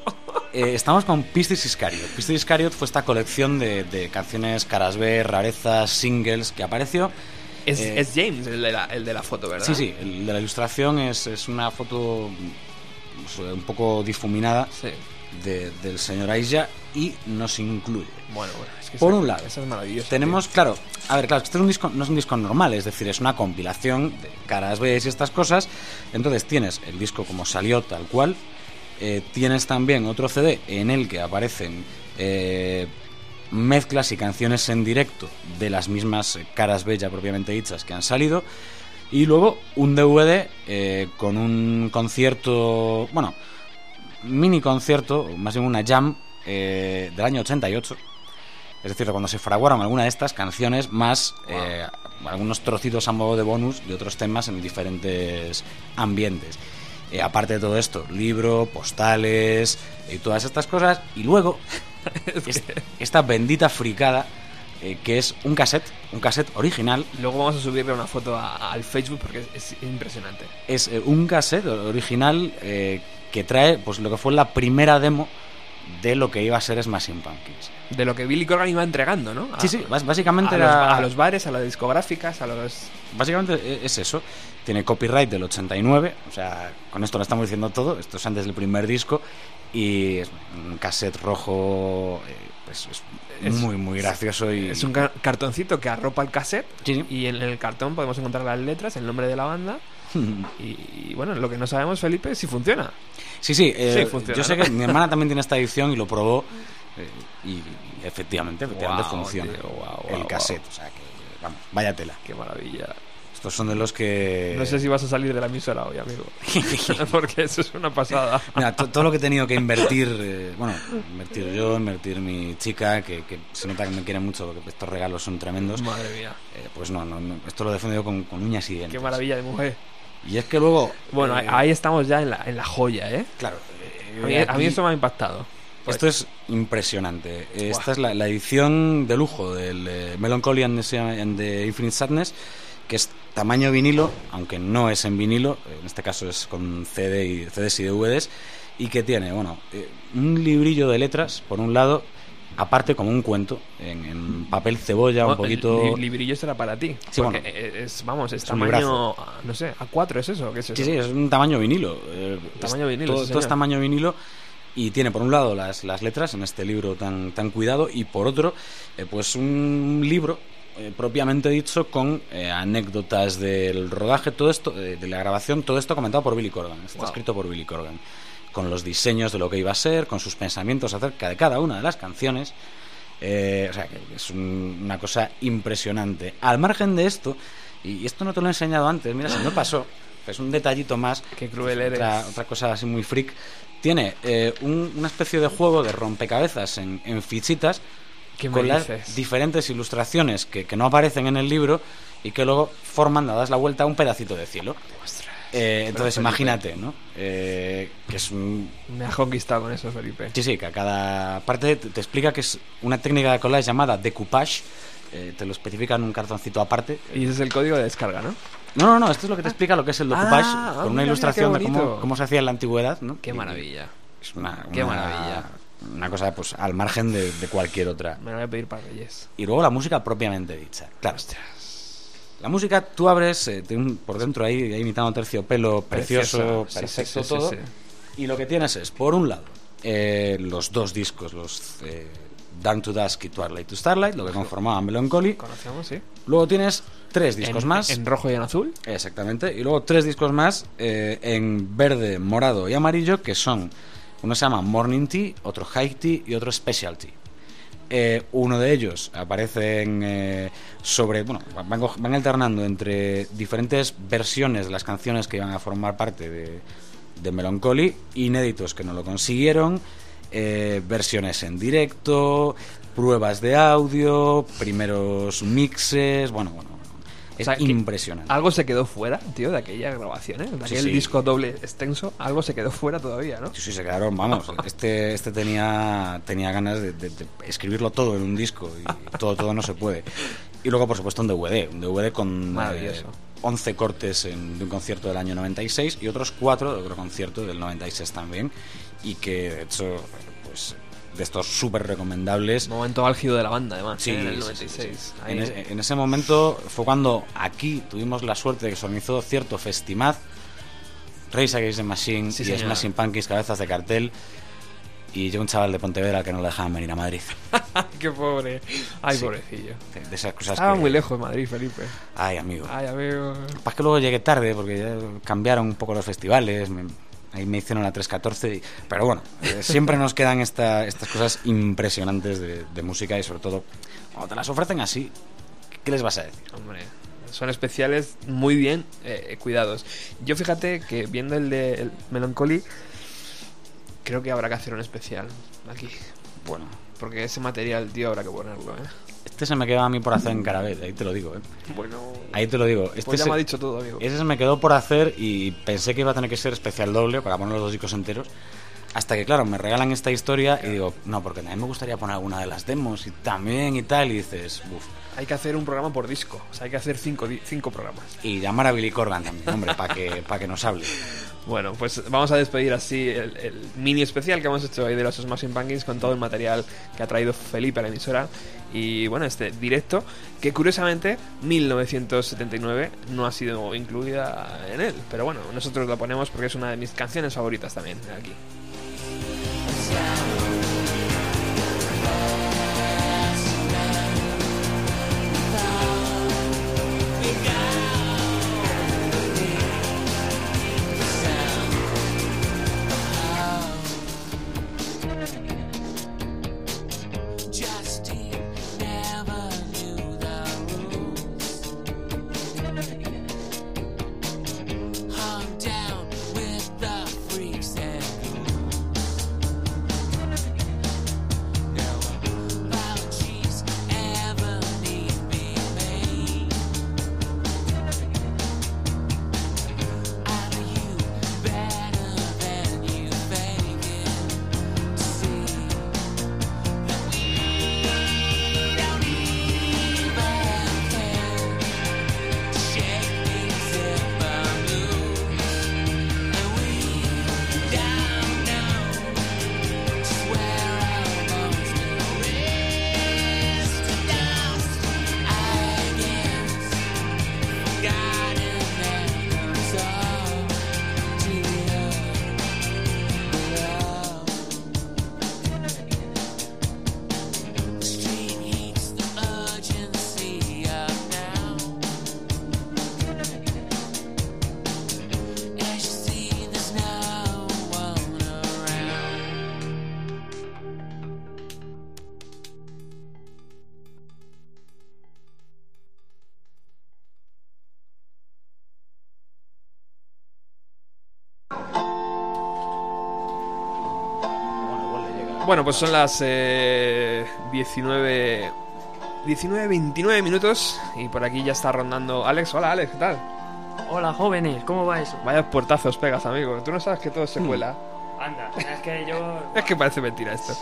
Eh, estamos con Pistis Iscariot. Pistis Iscariot fue esta colección de, de canciones caras B, rarezas, singles que apareció. Es, Eh, es James el de, la, el de la foto, ¿verdad? Sí, sí, el de la ilustración es, es una foto pues, un poco difuminada Sí. De- del señor Aisha y nos incluye. Bueno, bueno. Es que Por un lado, es maravilloso. Tenemos, claro, a ver, claro, este es un disco, no es un disco normal, es decir, es una compilación de caras B y estas cosas. Entonces tienes el disco como salió tal cual. eh, tienes también otro CD en el que aparecen eh, mezclas y canciones en directo de las mismas eh, caras B ya propiamente dichas que han salido. Y luego un DVD eh, con un concierto, bueno, mini concierto, más bien una jam eh, del año 88. Es decir, cuando se fraguaron alguna de estas canciones, más eh, algunos trocitos a modo de bonus de otros temas en diferentes ambientes. Eh, aparte de todo esto, libro, postales y todas estas cosas. Y luego, est- esta bendita fricada, eh, que es un cassette, un cassette original. Luego vamos a subirle una foto a- al Facebook porque es, es impresionante. Es eh, un cassette original eh, que trae pues lo que fue la primera demo de lo que iba a ser Smashing Pumpkins. De lo que Billy Corgan iba entregando, ¿no? A- Sí, sí, básicamente a los, era- a los bares, a las discográficas, a los... Básicamente e- es eso. Tiene copyright del 89, o sea, con esto lo estamos diciendo todo. Esto es antes del primer disco y es un cassette rojo, eh, pues es, Es- muy, muy gracioso y Es un ca- cartoncito que arropa el cassette Sí, sí. y en el cartón podemos encontrar las letras, el nombre de la banda y, y, bueno, lo que no sabemos, Felipe, es si funciona. Sí, sí, eh, Sí, funciona, yo sé ¿no? que mi hermana también tiene esta edición y lo probó eh, y, efectivamente, efectivamente funciona tío, el cassette. O sea que, vamos, vaya tela. Qué maravilla. Estos son de los que... No sé si vas a salir de la emisora hoy, amigo. Porque eso es una pasada. Mira, to- todo lo que he tenido que invertir, eh, bueno, invertir yo, invertir mi chica, que, que se nota que me quiere mucho porque estos regalos son tremendos, Madre mía. eh, pues no, no, no, esto lo defiendo yo con, con uñas y dientes. Qué maravilla de mujer. Y es que luego... Bueno, eh, ahí estamos ya en la, en la joya, ¿eh? Claro. eh, A mí, a mí aquí- eso me ha impactado. Esto es impresionante. Esta es la, la edición de lujo del eh, Melancholy and the, and the Infinite Sadness, que es tamaño vinilo, aunque no es en vinilo, en este caso es con CD y, CDs y DVDs, y que tiene, bueno, eh, un librillo de letras, por un lado, aparte como un cuento, en, en papel cebolla, un el poquito... li- librillo será para ti. Sí, porque bueno. es, vamos, es, Es un tamaño, no sé, A4 es eso, ¿qué es eso? Sí, sí, es un tamaño vinilo. eh, Tamaño es- vinilo, Todo, sí, todo es tamaño vinilo. Y tiene por un lado las, las letras en este libro tan, tan cuidado y por otro, eh, pues un libro eh, propiamente dicho con eh, anécdotas del rodaje, todo esto, eh, de la grabación, todo esto comentado por Billy Corgan. Está Wow. escrito por Billy Corgan. Con los diseños de lo que iba a ser, con sus pensamientos acerca de cada una de las canciones. Eh, o sea, que es un- una cosa impresionante. Al margen de esto, y esto no te lo he enseñado antes, mira, se me pasó, es un detallito más. Qué cruel eres. Otra, otra cosa así muy freak. Tiene eh, un- una especie de juego de rompecabezas en, en fichitas ¿Qué me con las dices? diferentes ilustraciones que, que no aparecen en el libro y que luego forman, dadas la vuelta, un pedacito de cielo. Ostras. Eh, entonces Felipe. imagínate, ¿no? Eh, que es un, Me has conquistado con eso, Felipe. Sí, sí, que a cada parte te, te explica que es una técnica de collage llamada decoupage. eh, te lo especifica en un cartoncito aparte. Y ese es el código de descarga, ¿no? No, no, no, esto es lo que te explica lo que es el decoupage Ah, con una mira, ilustración de cómo, cómo se hacía en la antigüedad, ¿no? Qué maravilla. Es una, Qué maravilla. Una cosa, pues, al margen de, de cualquier otra. Me lo voy a pedir para Reyes. Y luego la música propiamente dicha. Claro. La música, tú abres eh, por dentro ahí, ahí imitando terciopelo, precioso, perfecto sí, sí, todo. sí. Y lo que tienes es, por un lado, eh, los dos discos, los eh, to Dusk y Twilight to Starlight, lo que conformaba Melancholy. Conocemos, sí. Luego tienes tres discos en, más. En rojo y en azul. Exactamente. Y luego tres discos más eh, en verde, morado y amarillo, que son. Uno se llama Morning Tea, otro High Tea y otro Specialty. Eh, uno de ellos aparece en, eh, sobre. Bueno, van, van alternando entre diferentes versiones de las canciones que iban a formar parte de, de Melancholy, inéditos que no lo consiguieron, eh, versiones en directo, pruebas de audio, primeros mixes. Bueno, bueno. Es O sea, que impresionante. Algo se quedó fuera, tío, de aquella grabación, ¿eh? De aquel sí. disco doble extenso. Algo se quedó fuera todavía, ¿no? Sí, sí, se quedaron, vamos. Este, este tenía, tenía ganas de, de- de escribirlo todo en un disco y todo, todo no se puede. Y luego, por supuesto, un DVD. Un DVD con eh, 11 cortes en- de un concierto del año 96 y otros 4 de otro concierto del 96 también. Y que, de hecho, pues de estos súper recomendables. Momento álgido de la banda, además, Sí, ¿eh? en el sí, 96. sí, sí. Ahí. En, ese, en ese momento fue cuando aquí tuvimos la suerte de que se organizó cierto festimaz. Race Against the Machine y señor. Smashing Pumpkins, cabezas de cartel. Y yo, un chaval de Pontevedra que no le dejaban venir a Madrid. Qué pobre. Ay, Sí. pobrecillo. De, esas cosas Estaba que- muy lejos de Madrid, Felipe. Ay, amigo. Ay, amigo. Para que luego llegué tarde, porque ya cambiaron un poco los festivales. me- ahí me hicieron la 314. y- pero bueno, eh, siempre nos quedan esta- estas cosas impresionantes de, de música y sobre todo cuando te las ofrecen así, ¿qué les vas a decir? Hombre, son especiales muy bien eh, cuidados. Yo fíjate que viendo el de el Melancholy, creo que habrá que hacer un especial aquí. Bueno, Porque ese material, tío, habrá que ponerlo, ¿eh? Este se me quedó a mí por hacer en Carabet, ahí te lo digo, ¿eh? Bueno, Ahí te lo digo. Este pues ya se- me ha dicho todo, amigo. Ese se me quedó por hacer y pensé que iba a tener que ser especial doble para poner los dos discos enteros. Hasta que, claro, me regalan esta historia y digo, no, porque también me gustaría poner alguna de las demos y también y tal. Y dices, uff. Hay que hacer un programa por disco. O sea, hay que hacer cinco, cinco programas. Y llamar a Billy Corgan también, hombre, para que, para que nos hable. Bueno, pues vamos a despedir así el, el mini especial que hemos hecho hoy de los Smashing Pumpkins con todo el material que ha traído Felipe a la emisora. Y bueno, este directo, que curiosamente 1979 no ha sido incluida en él. Pero bueno, nosotros la ponemos porque es una de mis canciones favoritas también aquí. Bueno, pues son las eh, 19... 19, 29 minutos y por aquí ya está rondando Alex. Hola Alex, ¿qué tal? Hola jóvenes, ¿cómo va eso? Vaya puertazos pegas, amigo. Tú no sabes que todo se cuela. Anda, es que yo... Es que parece mentira esto.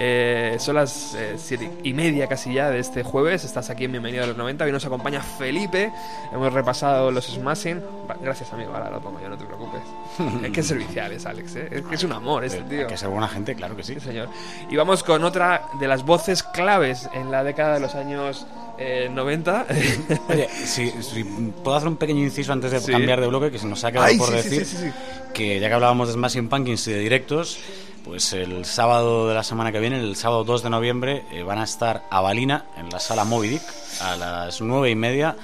Eh, son las eh, siete y media casi ya de este jueves. Estás aquí en Bienvenido a los 90. Hoy nos acompaña Felipe. Hemos repasado los Smashing. Gracias, amigo. Ahora lo pongo yo, no te preocupes. es que es servicial, es Alex. ¿eh? Es que es un amor este Hay tío. que ser buena gente, claro que sí. Sí, señor. Y vamos con otra de las voces claves en la década de los años eh, 90. Oye, si, si puedo hacer un pequeño inciso antes de Sí. cambiar de bloque, que se nos ha quedado Ay, por sí, decir sí, sí, sí. que ya que hablábamos de Smashing Pumpkins y de directos, pues el sábado de la semana que viene, el sábado 2 de noviembre, eh, van a estar a Balina en la sala Moby Dick a las nueve y media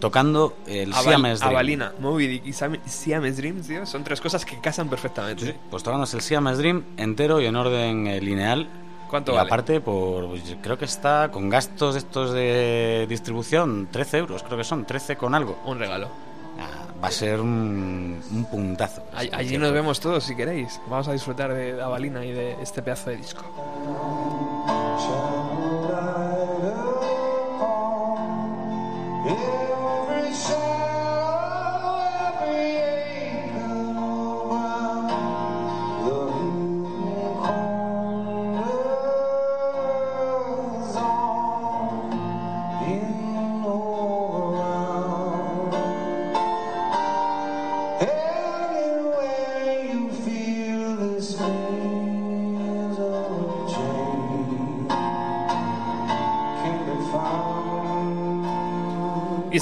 tocando el Aval- Siamese Dream. Avalina, Moby Dick y Siam- Siamese Dream, tío, son tres cosas que casan perfectamente. Sí, pues tocándose el Siamese Dream entero y en orden eh, lineal. ¿Cuánto y vale? aparte, por, pues, creo que está con gastos estos de distribución, 13 euros, creo que son, 13 con algo. Un regalo. Ah, va a ser un, un puntazo. Allí sí, nos vemos todos si queréis. Vamos a disfrutar de Avalina y de este pedazo de disco.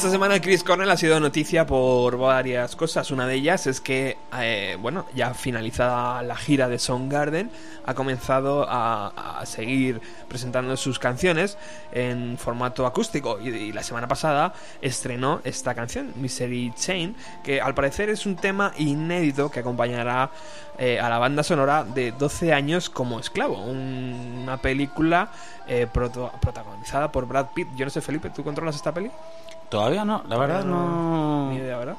Esta semana Chris Cornell ha sido noticia por varias cosas. Una de ellas es que, eh, bueno, ya finalizada la gira de Soundgarden, ha comenzado a, seguir presentando sus canciones en formato acústico. Y, y la semana pasada estrenó esta canción, Misery Chain, que al parecer es un tema inédito que acompañará eh, a la banda sonora de 12 años como esclavo. Un- una película eh, proto- protagonizada por Brad Pitt. Yo no sé, Felipe, ¿tú controlas esta peli? Todavía no, la verdad no. Ni idea, ¿verdad?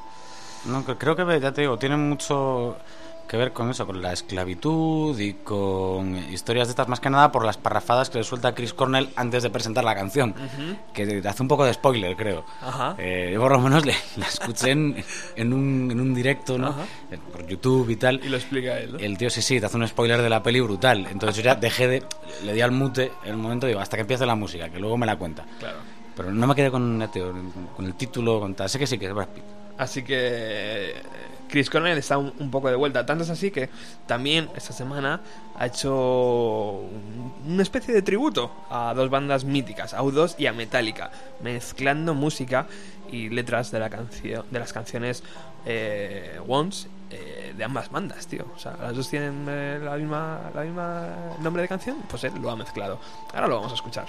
No, cre- creo que ya te digo, tiene mucho que ver con eso, con la esclavitud y con historias de estas, más que nada por las parrafadas que le suelta Chris Cornell antes de presentar la canción, que hace un poco de spoiler, creo. Ajá. Eh, yo por lo menos le, la escuché en, en un, en un directo, ¿no? Ajá. Eh, Por YouTube y tal. Y lo explica él, ¿no? El tío sí, sí, te hace un spoiler de la peli brutal. Entonces yo ya dejé de... Le di al mute en el momento, digo, hasta que empiece la música, que luego me la cuenta. Claro. Pero no me quedé con, ya te digo, con el título, con tal. Sé que sí, que es Brad Pitt. Así que Chris Cornell está un, poco de vuelta. Tanto es así que también esta semana ha hecho un- una especie de tributo a dos bandas míticas, a U2 y a Metallica, mezclando música y letras de la canción, de las canciones eh, Once eh, de ambas bandas, tío. O sea, las dos tienen eh, la misma, la misma nombre de canción, pues él lo ha mezclado. Ahora lo vamos a escuchar.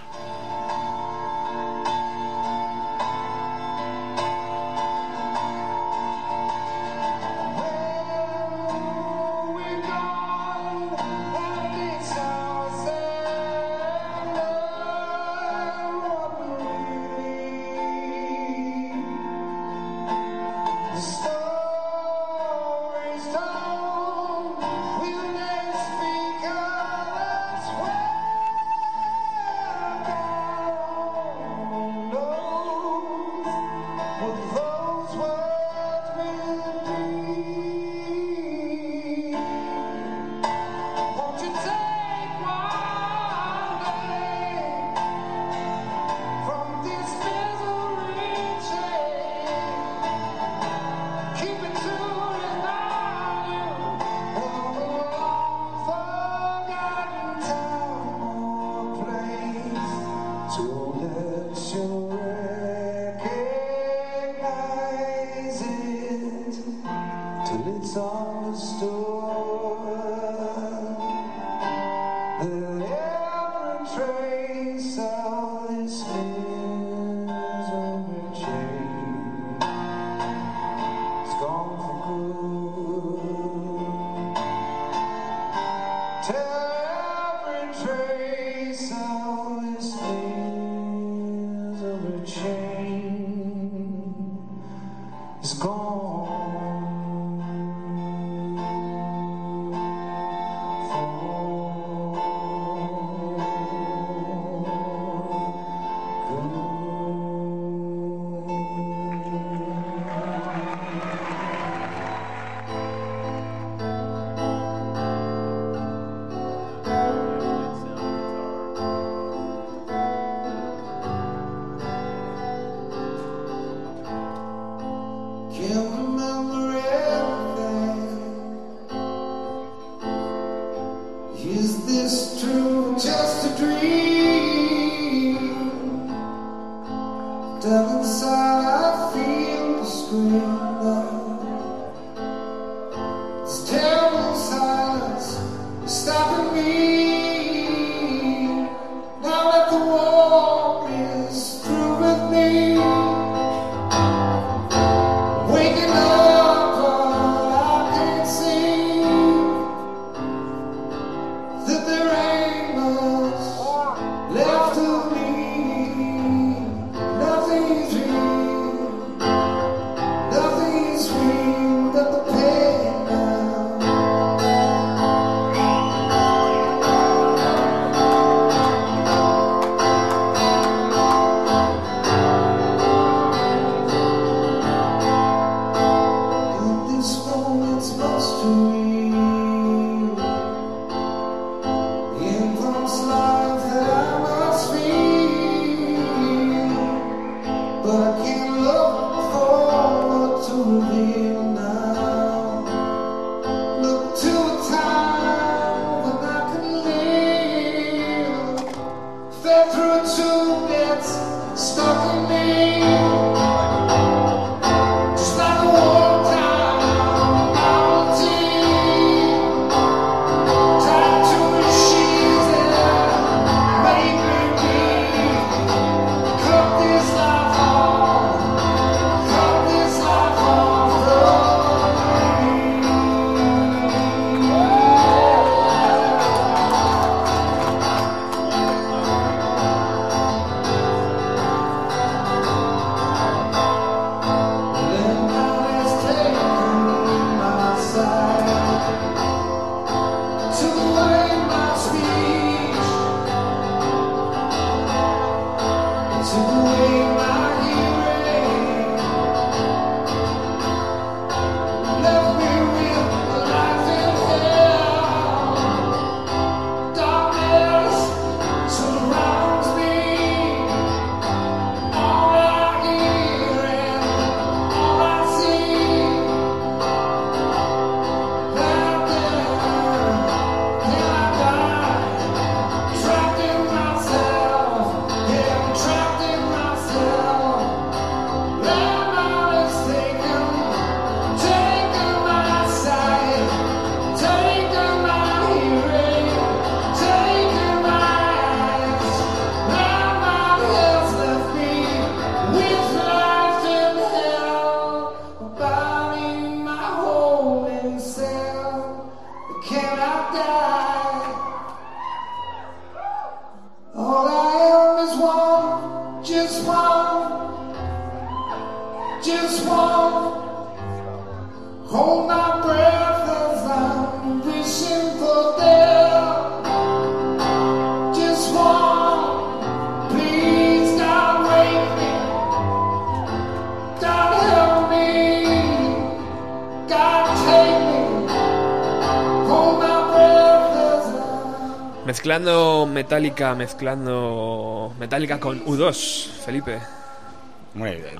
that there Mezclando Metallica, mezclando Metallica con U2, Felipe.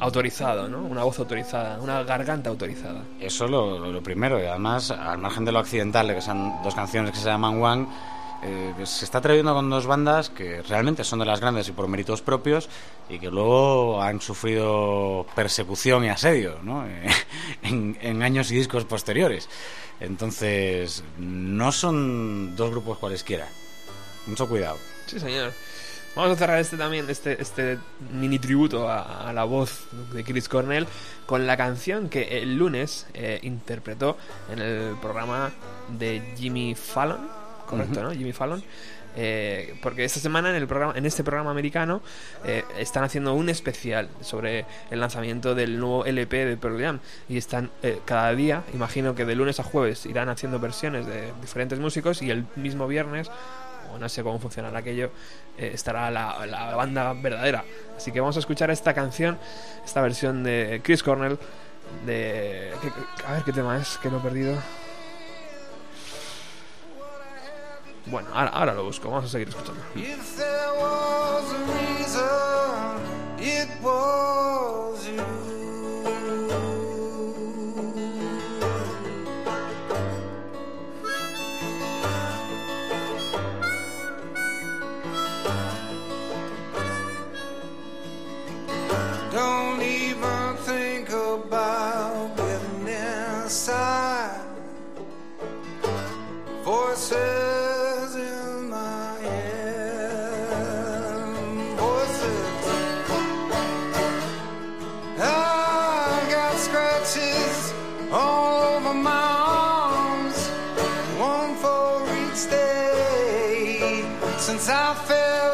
Autorizado, ¿no? Una voz autorizada, una garganta autorizada. Eso lo, lo- lo primero, y además, al margen de lo accidental, de que sean dos canciones que se llaman One, eh, se está atreviendo con dos bandas que realmente son de las grandes y por méritos propios y que luego han sufrido persecución y asedio ¿no? En, en años y discos posteriores. Entonces, no son dos grupos cualesquiera. Mucho cuidado. Sí, señor. Vamos a cerrar este también, este, este mini tributo a, a la voz de Chris Cornell con la canción que el lunes eh, interpretó en el programa de Jimmy Fallon, correcto, ¿no? Jimmy Fallon. Eh, porque esta semana en el programa, en este programa americano eh, están haciendo un especial sobre el lanzamiento del nuevo LP de Pearl Jam y están eh, cada día, imagino que de lunes a jueves irán haciendo versiones de diferentes músicos y el mismo viernes no sé cómo funcionará aquello, eh, estará la, la banda verdadera. Así que vamos a escuchar esta canción, esta versión de Chris Cornell, de... a ver qué tema es, que lo he perdido. Bueno, ahora, ahora lo busco, vamos a seguir escuchando. It was you. About inside. Voices in my head. Voices. I got scratches all over my arms. One for each day since I fell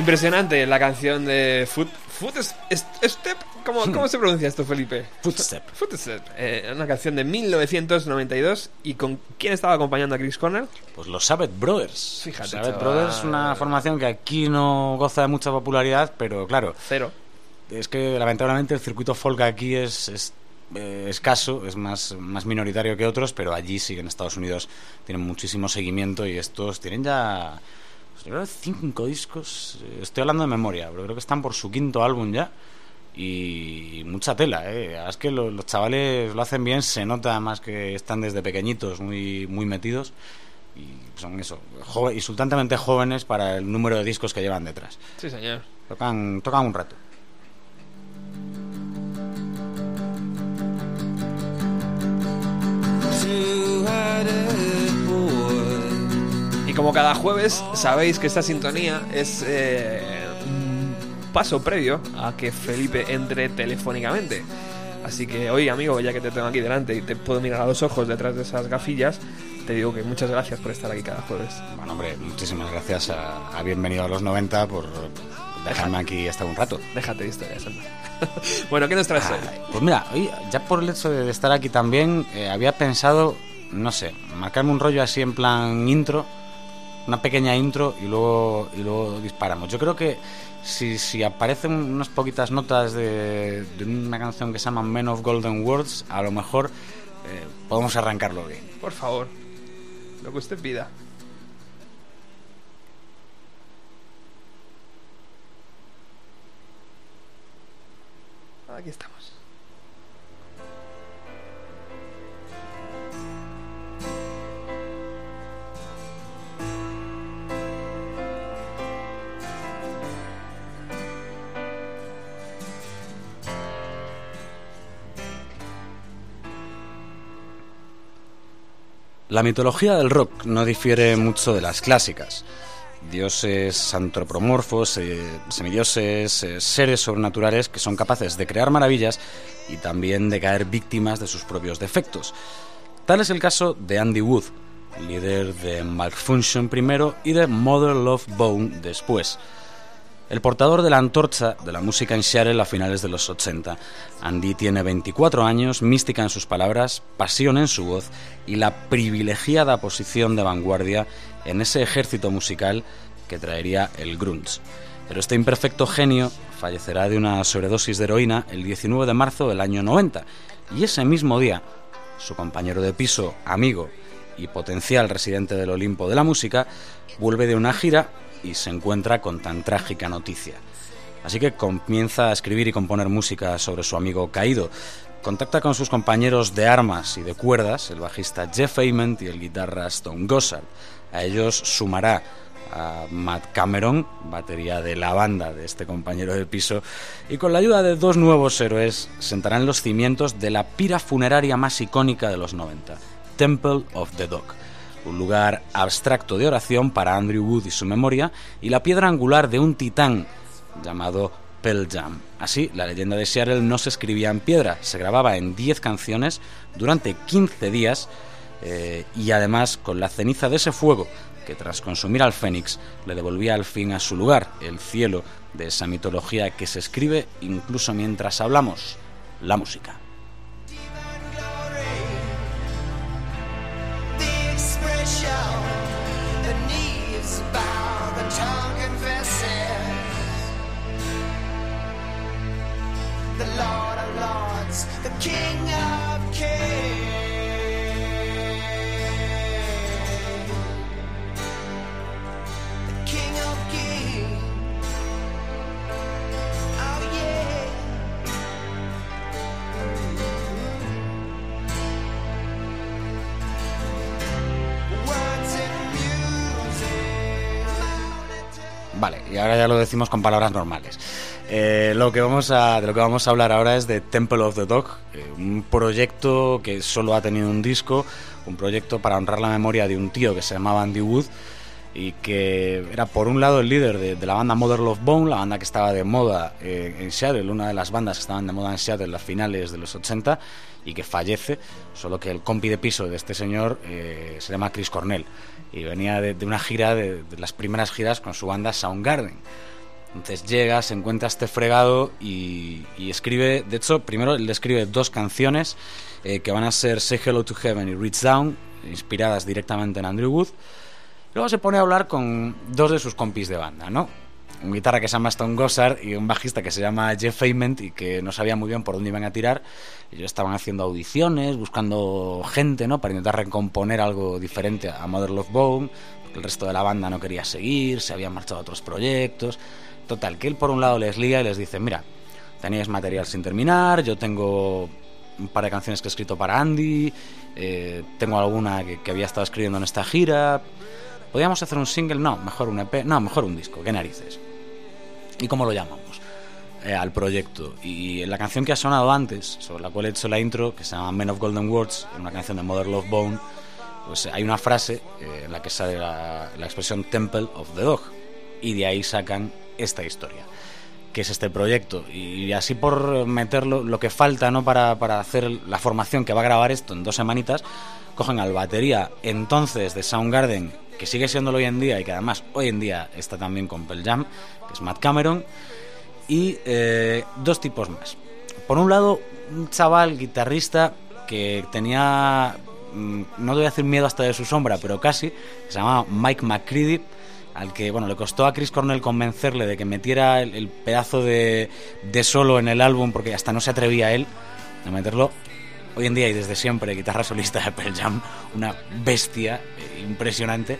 Impresionante la canción de Foot, Foot Step. ¿Cómo, ¿Cómo se pronuncia esto, Felipe? Footstep. Footstep. Eh, una canción de 1992. ¿Y con quién estaba acompañando a Chris Cornell? Pues los Sabbath Brothers. Fíjate, Sabbath chaval. Brothers es una formación que aquí no goza de mucha popularidad, pero claro, Cero. es que lamentablemente el circuito folk aquí es, es, eh, escaso, es más, más minoritario que otros, pero allí sí que en Estados Unidos tienen muchísimo seguimiento y estos tienen ya creo que cinco discos. eh, Estoy hablando de memoria, pero creo que están por su quinto álbum ya. Y mucha tela, ¿eh? Es que lo- los, chavales lo hacen bien, se nota más que están desde pequeñitos muy, muy metidos. Y son eso, insultantemente jóvenes para el número de discos que llevan detrás. Sí, señor. Tocan, tocan un rato. Y como cada jueves, sabéis que esta sintonía es eh, un paso previo a que Felipe entre telefónicamente. Así que hoy, amigo, ya que te tengo aquí delante y te puedo mirar a los ojos detrás de esas gafillas, te digo que muchas gracias por estar aquí cada jueves. Bueno, hombre, muchísimas gracias a, a Bienvenido a los 90 por dejarme aquí estar un rato. Déjate de historias, bueno, ¿qué nos traes hoy? Ay, Pues mira, hoy, ya por el hecho de estar aquí también, eh, había pensado, no sé, marcarme un rollo así en plan intro, una pequeña intro y luego, y luego disparamos. Yo creo que si, si aparecen unas poquitas notas de, una canción que se llama Men of Golden Words, a lo mejor eh, podemos arrancarlo bien. Por favor, lo que usted pida. Aquí estamos. La mitología del rock no difiere mucho de las clásicas. Dioses antropomorfos, eh, semidioses, eh, seres sobrenaturales que son capaces de crear maravillas y también de caer víctimas de sus propios defectos. Tal es el caso de Andy Wood, líder de Malfunction primero y de Mother Love Bone después. El portador de la antorcha de la música en Seattle a finales de los 80. Andy tiene 24 años, mística en sus palabras, pasión en su voz y la privilegiada posición de vanguardia en ese ejército musical que traería el grunge. Pero este imperfecto genio fallecerá de una sobredosis de heroína el 19 de marzo del año 90 y ese mismo día su compañero de piso, amigo y potencial residente del Olimpo de la música, vuelve de una gira y se encuentra con tan trágica noticia. Así que comienza a escribir y componer música sobre su amigo caído. Contacta con sus compañeros de armas y de cuerdas, el bajista Jeff Ament y el guitarra Stone Gossard. A ellos sumará a Matt Cameron, batería de la banda de este compañero de piso, y con la ayuda de dos nuevos héroes sentarán los cimientos de la pira funeraria más icónica de los 90, Temple of the Dog, un lugar abstracto de oración para Andrew Wood y su memoria, y la piedra angular de un titán llamado Pearl Jam. Así, la leyenda de Seattle no se escribía en piedra, se grababa en 10 canciones durante 15 días eh, y además con la ceniza de ese fuego que tras consumir al Fénix le devolvía al fin a su lugar, el cielo de esa mitología que se escribe incluso mientras hablamos, la música. Ahora ya lo decimos con palabras normales. Eh, lo que vamos a, de lo que vamos a hablar ahora es de Temple of the Dog, eh, un proyecto que solo ha tenido un disco, un proyecto para honrar la memoria de un tío que se llamaba Andy Wood y que era por un lado el líder de, de la banda Mother Love Bone, la banda que estaba de moda eh, en Seattle, una de las bandas que estaban de moda en Seattle en las finales de los 80 y que fallece, solo que el compi de piso de este señor eh, se llama Chris Cornell y venía de, una gira, de, las primeras giras con su banda Soundgarden. Entonces llega, se encuentra este fregado y, y escribe, de hecho, primero le escribe dos canciones eh, que van a ser Say Hello to Heaven y Reach Down, inspiradas directamente en Andrew Wood. Luego se pone a hablar con dos de sus compis de banda, ¿no? Un guitarra que se llama Stone Gossard y un bajista que se llama Jeff Ament y que no sabía muy bien por dónde iban a tirar. Ellos estaban haciendo audiciones, buscando gente, ¿no? Para intentar recomponer algo diferente a Mother Love Bone, el resto de la banda no quería seguir, se habían marchado a otros proyectos. Total, que él por un lado les lía y les dice, mira, teníais material sin terminar, yo tengo un par de canciones que he escrito para Andy, eh, tengo alguna que, que había estado escribiendo en esta gira. ¿Podríamos hacer un single? No, mejor un EP, no, mejor un disco, qué narices. ¿Y cómo lo llamamos? Eh, al proyecto. Y la canción que ha sonado antes, sobre la cual he hecho la intro, que se llama Men of Golden Words, una canción de Mother Love Bone, pues hay una frase eh, en la que sale la, la expresión Temple of the Dog. Y de ahí sacan esta historia, que es este proyecto. Y así por meterlo, lo que falta ¿no? para, para hacer la formación que va a grabar esto en dos semanitas, cogen al batería entonces de Soundgarden, que sigue siéndolo hoy en día y que además hoy en día está también con Pearl Jam, que es Matt Cameron, y eh, dos tipos más. Por un lado, un chaval guitarrista que tenía, mm, no te voy a decir miedo hasta de su sombra, pero casi, que se llamaba Mike McCready, al que bueno le costó a Chris Cornell convencerle de que metiera el, el pedazo de, de solo en el álbum, porque hasta no se atrevía él a meterlo. Hoy en día y desde siempre, guitarra solista de Pearl Jam, una bestia eh, impresionante.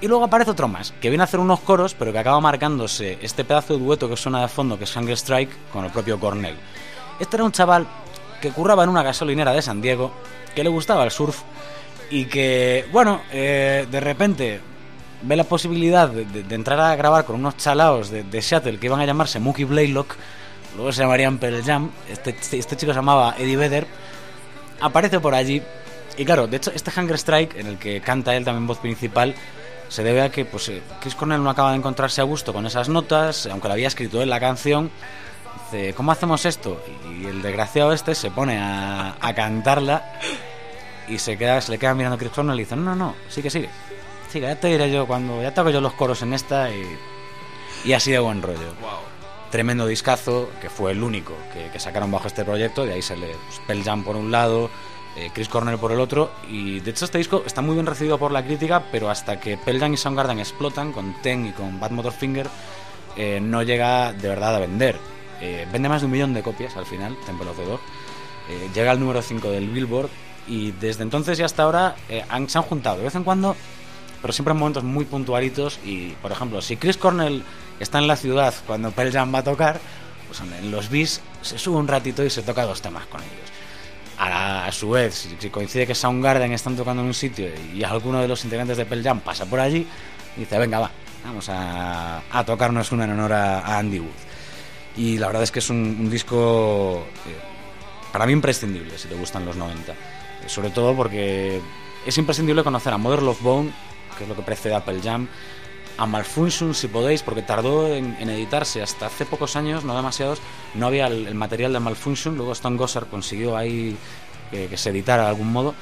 Y luego aparece otro más, que viene a hacer unos coros, pero que acaba marcándose este pedazo de dueto que suena de fondo, que es Hunger Strike, con el propio Cornell. Este era un chaval que curraba en una gasolinera de San Diego, que le gustaba el surf, y que, bueno, eh, de repente ve la posibilidad de, entrar a grabar con unos chalaos de, de Seattle que iban a llamarse Mookie Blaylock, luego se llamarían Pearl Jam, este, este, este chico se llamaba Eddie Vedder, aparece por allí, y claro, de hecho este Hunger Strike, en el que canta él también voz principal, se debe a que pues, eh, Chris Cornell no acaba de encontrarse a gusto con esas notas, aunque la había escrito él la canción. Dice, ¿cómo hacemos esto? Y el desgraciado este se pone a, cantarla y se, queda, se le queda mirando a Chris Cornell y dice, no, no, no, sigue, sigue. Sigue, ya te diré yo cuando, ya toco yo los coros en esta y, y así de buen rollo. Tremendo discazo, que fue el único que, sacaron bajo este proyecto, de ahí se le pues, Pearl Jam por un lado, eh, Chris Cornell por el otro, y de hecho este disco está muy bien recibido por la crítica, pero hasta que Pearl Jam y Soundgarden explotan con Ten y con Bad Motorfinger, eh, no llega de verdad a vender. Eh, vende más de un millón de copias al final, Temple of the llega al número 5 del Billboard y desde entonces y hasta ahora se han juntado. De vez en cuando, pero siempre en momentos muy puntualitos. Y por ejemplo, si Chris Cornell está en la ciudad cuando Pearl Jam va a tocar, pues en- los bis se sube un ratito y se toca dos temas con ellos. A, su vez, si, coincide que Soundgarden están tocando en un sitio y alguno de los integrantes de Pearl Jam pasa por allí, dice, venga, va, vamos a, tocarnos una en honor a, a Andy Wood. Y la verdad es que es un, un disco eh, para mí imprescindible si te gustan los 90. Eh, Sobre todo porque es imprescindible conocer a Mother Love Bone, que es lo que precede a Pearl Jam, a Malfunction si podéis, porque tardó en, en editarse hasta hace pocos años, no demasiados, no había el, el material de Malfunction, luego Stone Gossard consiguió ahí que, que se editara de algún modo.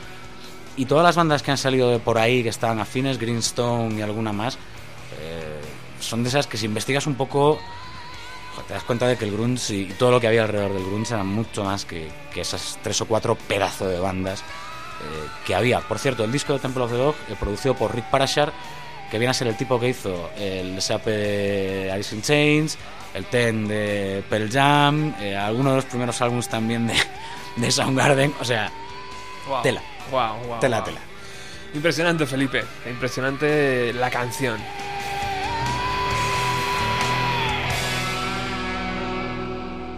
Y todas las bandas que han salido de por ahí, que estaban afines, Greenstone y alguna más, eh, son de esas que si investigas un poco te das cuenta de que el grunge y todo lo que había alrededor del grunge era mucho más que, que esas tres o cuatro pedazos de bandas que había. Por cierto, el disco de Temple of the Dog, eh, producido por Rick Parashar, que viene a ser el tipo que hizo el SAP de Alice in Chains, el Ten de Pearl Jam, eh, algunos de los primeros álbumes también de, de Soundgarden, o sea, Guau, Tela. guau, guau, tela, tela. Impresionante, Felipe. Impresionante la canción.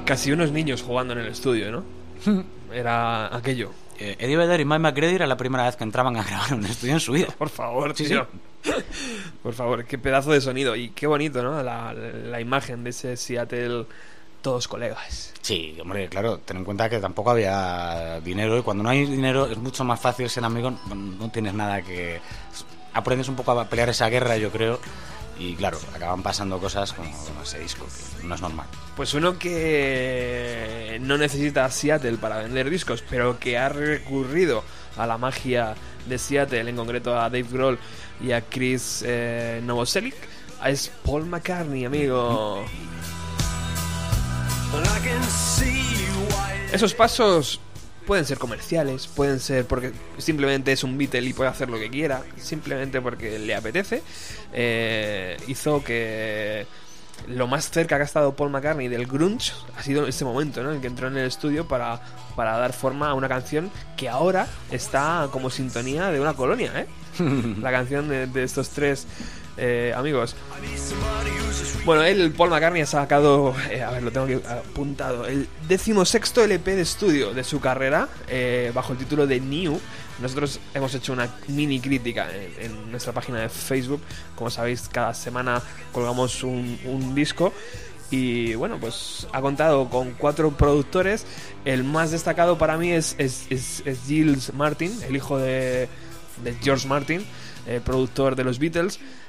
Casi unos niños jugando en el estudio, ¿no? Era aquello. Eh, Eddie Vedder y Mike McCready era la primera vez que entraban a grabar un estudio en su vida. Por favor, Sí, tío. Por favor, qué pedazo de sonido. Y qué bonito, ¿no? La, la imagen de ese Seattle, todos colegas. Sí, hombre, claro, ten en cuenta que tampoco había dinero y cuando no hay dinero es mucho más fácil ser amigo, no tienes nada que... Aprendes un poco a pelear esa guerra, yo creo, y claro, acaban pasando cosas como, ese disco, que no es normal. Pues uno que no necesita Seattle para vender discos, pero que ha recurrido a la magia de Seattle, en concreto a Dave Grohl y a Chris eh, Novoselic, es Paul McCartney, amigo. Esos pasos pueden ser comerciales, pueden ser porque simplemente es un Beatle y puede hacer lo que quiera, simplemente porque le apetece. Eh, hizo que lo más cerca que ha estado Paul McCartney del grunge ha sido este momento, ¿no? En que entró en el estudio para, para dar forma a una canción que ahora está como sintonía de una colonia, ¿eh? La canción de, de estos tres eh, amigos. Bueno, él, Paul McCartney, ha sacado, eh, a ver, lo tengo aquí apuntado, el decimosexto LP de estudio de su carrera, eh, bajo el título de New. Nosotros hemos hecho una mini crítica en, nuestra página de Facebook. Como sabéis, cada semana colgamos un, disco. Y bueno, pues ha contado con cuatro productores. El más destacado para mí es, es, es- es Giles Martin, el hijo de, de George Martin, eh, productor de los Beatles.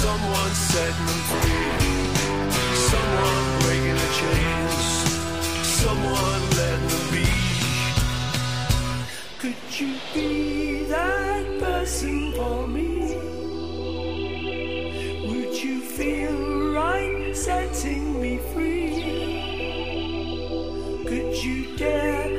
someone setting them free. Someone breaking the chains. Someone letting them be. Could you be that for me? Would you feel right setting me free? Could you dare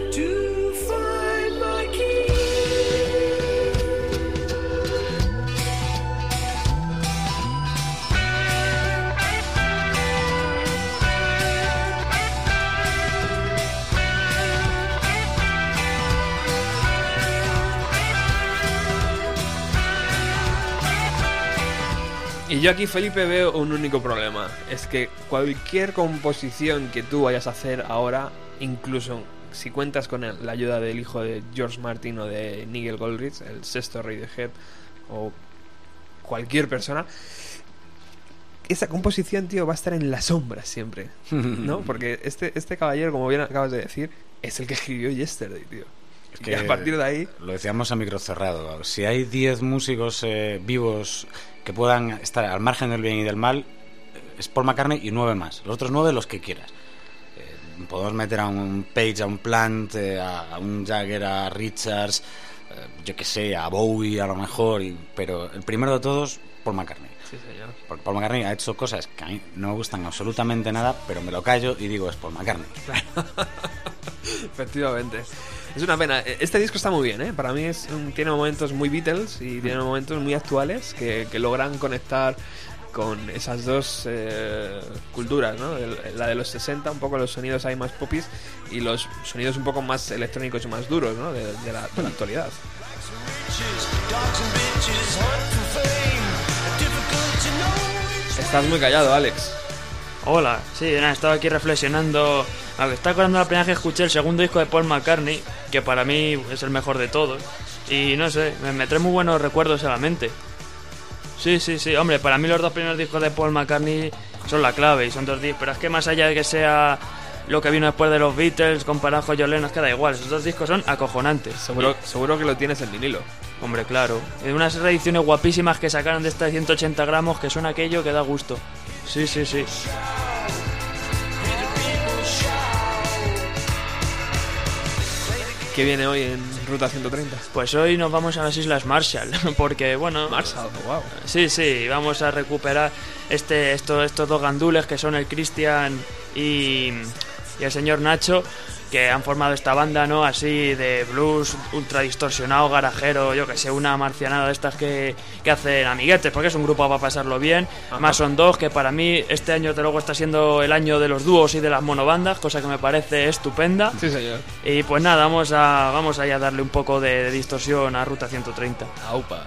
Y yo aquí, Felipe, veo un único problema. Es que cualquier composición que tú vayas a hacer ahora, incluso si cuentas con la ayuda del hijo de George Martin o de Nigel Goldrich, el sexto rey de Head, o cualquier persona, esa composición, tío, va a estar en la sombra siempre. ¿No? Porque este, este caballero, como bien acabas de decir, es el que escribió Yesterday, tío. Es y a partir de ahí... Lo decíamos a micro cerrado. Si hay 10 músicos eh, vivos que puedan estar al margen del bien y del mal, es Paul McCartney y nueve más. Los otros nueve, los que quieras. Eh, podemos meter a un Page, a un Plant, eh, a, a un Jagger, a Richards, yo que sé, a Bowie a lo mejor, y- pero el primero de todos, Paul McCartney. Sí, señor. Porque Paul McCartney ha hecho cosas que a mí no me gustan absolutamente nada, pero me lo callo y digo, es Paul McCartney. Efectivamente. Es una pena. Este disco está muy bien, ¿eh? Para mí es tiene momentos muy Beatles y tiene momentos muy actuales que, que logran conectar con esas dos eh, culturas, ¿no? El- la de los 60, un poco los sonidos ahí más popis y los sonidos un poco más electrónicos y más duros, ¿no? De, de la, de la actualidad. Estás muy callado, Alex. Hola, sí, nada, estaba aquí reflexionando. A ver, está acordando la primera vez que escuché el segundo disco de Paul McCartney, que para mí es el mejor de todos. Y no sé, me, me trae muy buenos recuerdos a la mente. Sí, sí, sí, hombre, para mí los dos primeros discos de Paul McCartney son la clave y son dos discos. Pero es que más allá de que sea lo que vino después de los Beatles, comparado con John Lennon, es que da igual, esos dos discos son acojonantes. Seguro, seguro que lo tienes en vinilo. Hombre, claro. Y unas reediciones guapísimas que sacaron de esta de 180 gramos, que son aquello que da gusto. Sí, sí, sí. ¿Qué viene hoy en Ruta 130? Pues hoy nos vamos a las Islas Marshall, porque bueno... Marshall, wow. Sí, sí, vamos a recuperar este, esto- estos dos gandules que son el Cristian y, y el señor Nacho, que han formado esta banda, ¿no? Así de blues ultra distorsionado, garajero, yo que sé, una marcianada de estas que, que hacen amiguetes, porque es un grupo para pasarlo bien. Más son dos, que para mí este año, de luego, está siendo el año de los dúos y de las monobandas, cosa que me parece estupenda. Sí, señor. Y pues nada, vamos a, vamos a darle un poco de, de distorsión a Ruta 130. Aupa.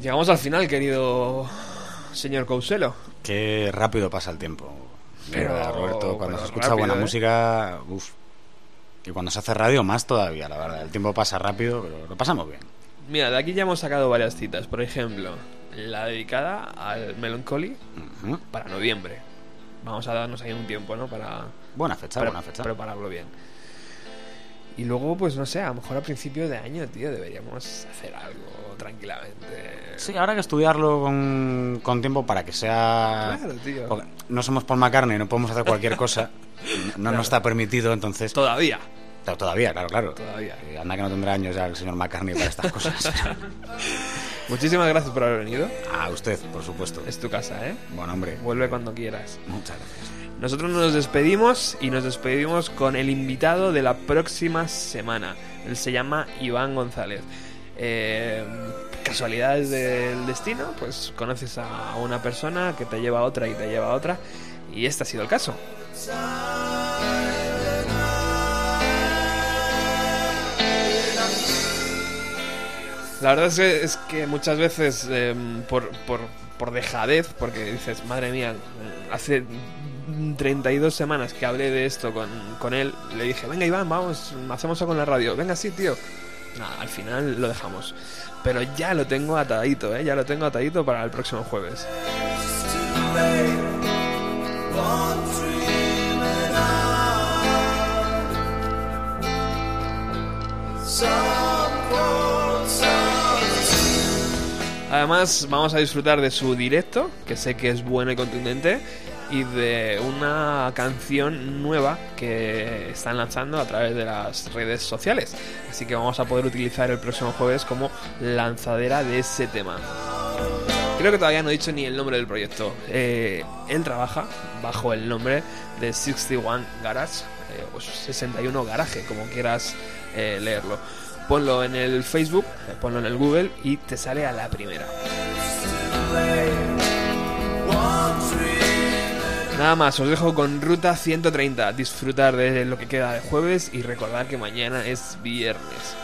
Llegamos al final, querido señor Couselo. Qué rápido pasa el tiempo. Pero- Roberto, cuando pero se escucha rápido, buena ¿eh? música, uff. Y cuando se hace radio, más todavía, la verdad. El tiempo pasa rápido, pero lo pasamos bien. Mira, de aquí ya hemos sacado varias citas. Por ejemplo, la dedicada al Melancholy para noviembre. Vamos a darnos ahí un tiempo, ¿no? Para, Buena fecha, para buena fecha. prepararlo bien. Y luego, pues no sé, a lo mejor a principio de año, tío, deberíamos hacer algo tranquilamente. Sí, hay que estudiarlo con, con tiempo para que sea... Claro, tío. Porque no somos Paul McCartney, no podemos hacer cualquier cosa. No nos está permitido, entonces... Todavía. Todavía, claro, claro. Todavía. Y Anda que no tendrá años ya el señor McCartney para estas cosas. Muchísimas gracias por haber venido. A usted, por supuesto. Es tu casa, ¿eh? Buen hombre. Vuelve cuando quieras. Muchas gracias. Nosotros nos despedimos y nos despedimos con el invitado de la próxima semana. Él se llama Iván González. Eh, casualidades del destino, pues conoces a una persona que te lleva a otra y te lleva a otra. Y este ha sido el caso. La verdad es que, muchas veces eh, por, por, por dejadez, porque dices, madre mía, hace 32 semanas que hablé de esto con, con él, le dije, venga Iván, vamos, hacemos algo en la radio. Venga, sí, tío. Nada, al final lo dejamos. Pero ya lo tengo atadito, ¿eh? Ya lo tengo atadito para el próximo jueves. Además, vamos a disfrutar de su directo, que sé que es bueno y contundente, y de una canción nueva que están lanzando a través de las redes sociales. Así que vamos a poder utilizar el próximo jueves como lanzadera de ese tema. Creo que todavía no he dicho ni el nombre del proyecto. Eh, él trabaja bajo el nombre de 61 Garage, eh, o 61 Garage, como quieras eh, leerlo. Ponlo en el Facebook, eh, ponlo en el Google y te sale a la primera. Nada más, os dejo con Ruta 130, disfrutar de lo que queda de jueves y recordar que mañana es viernes.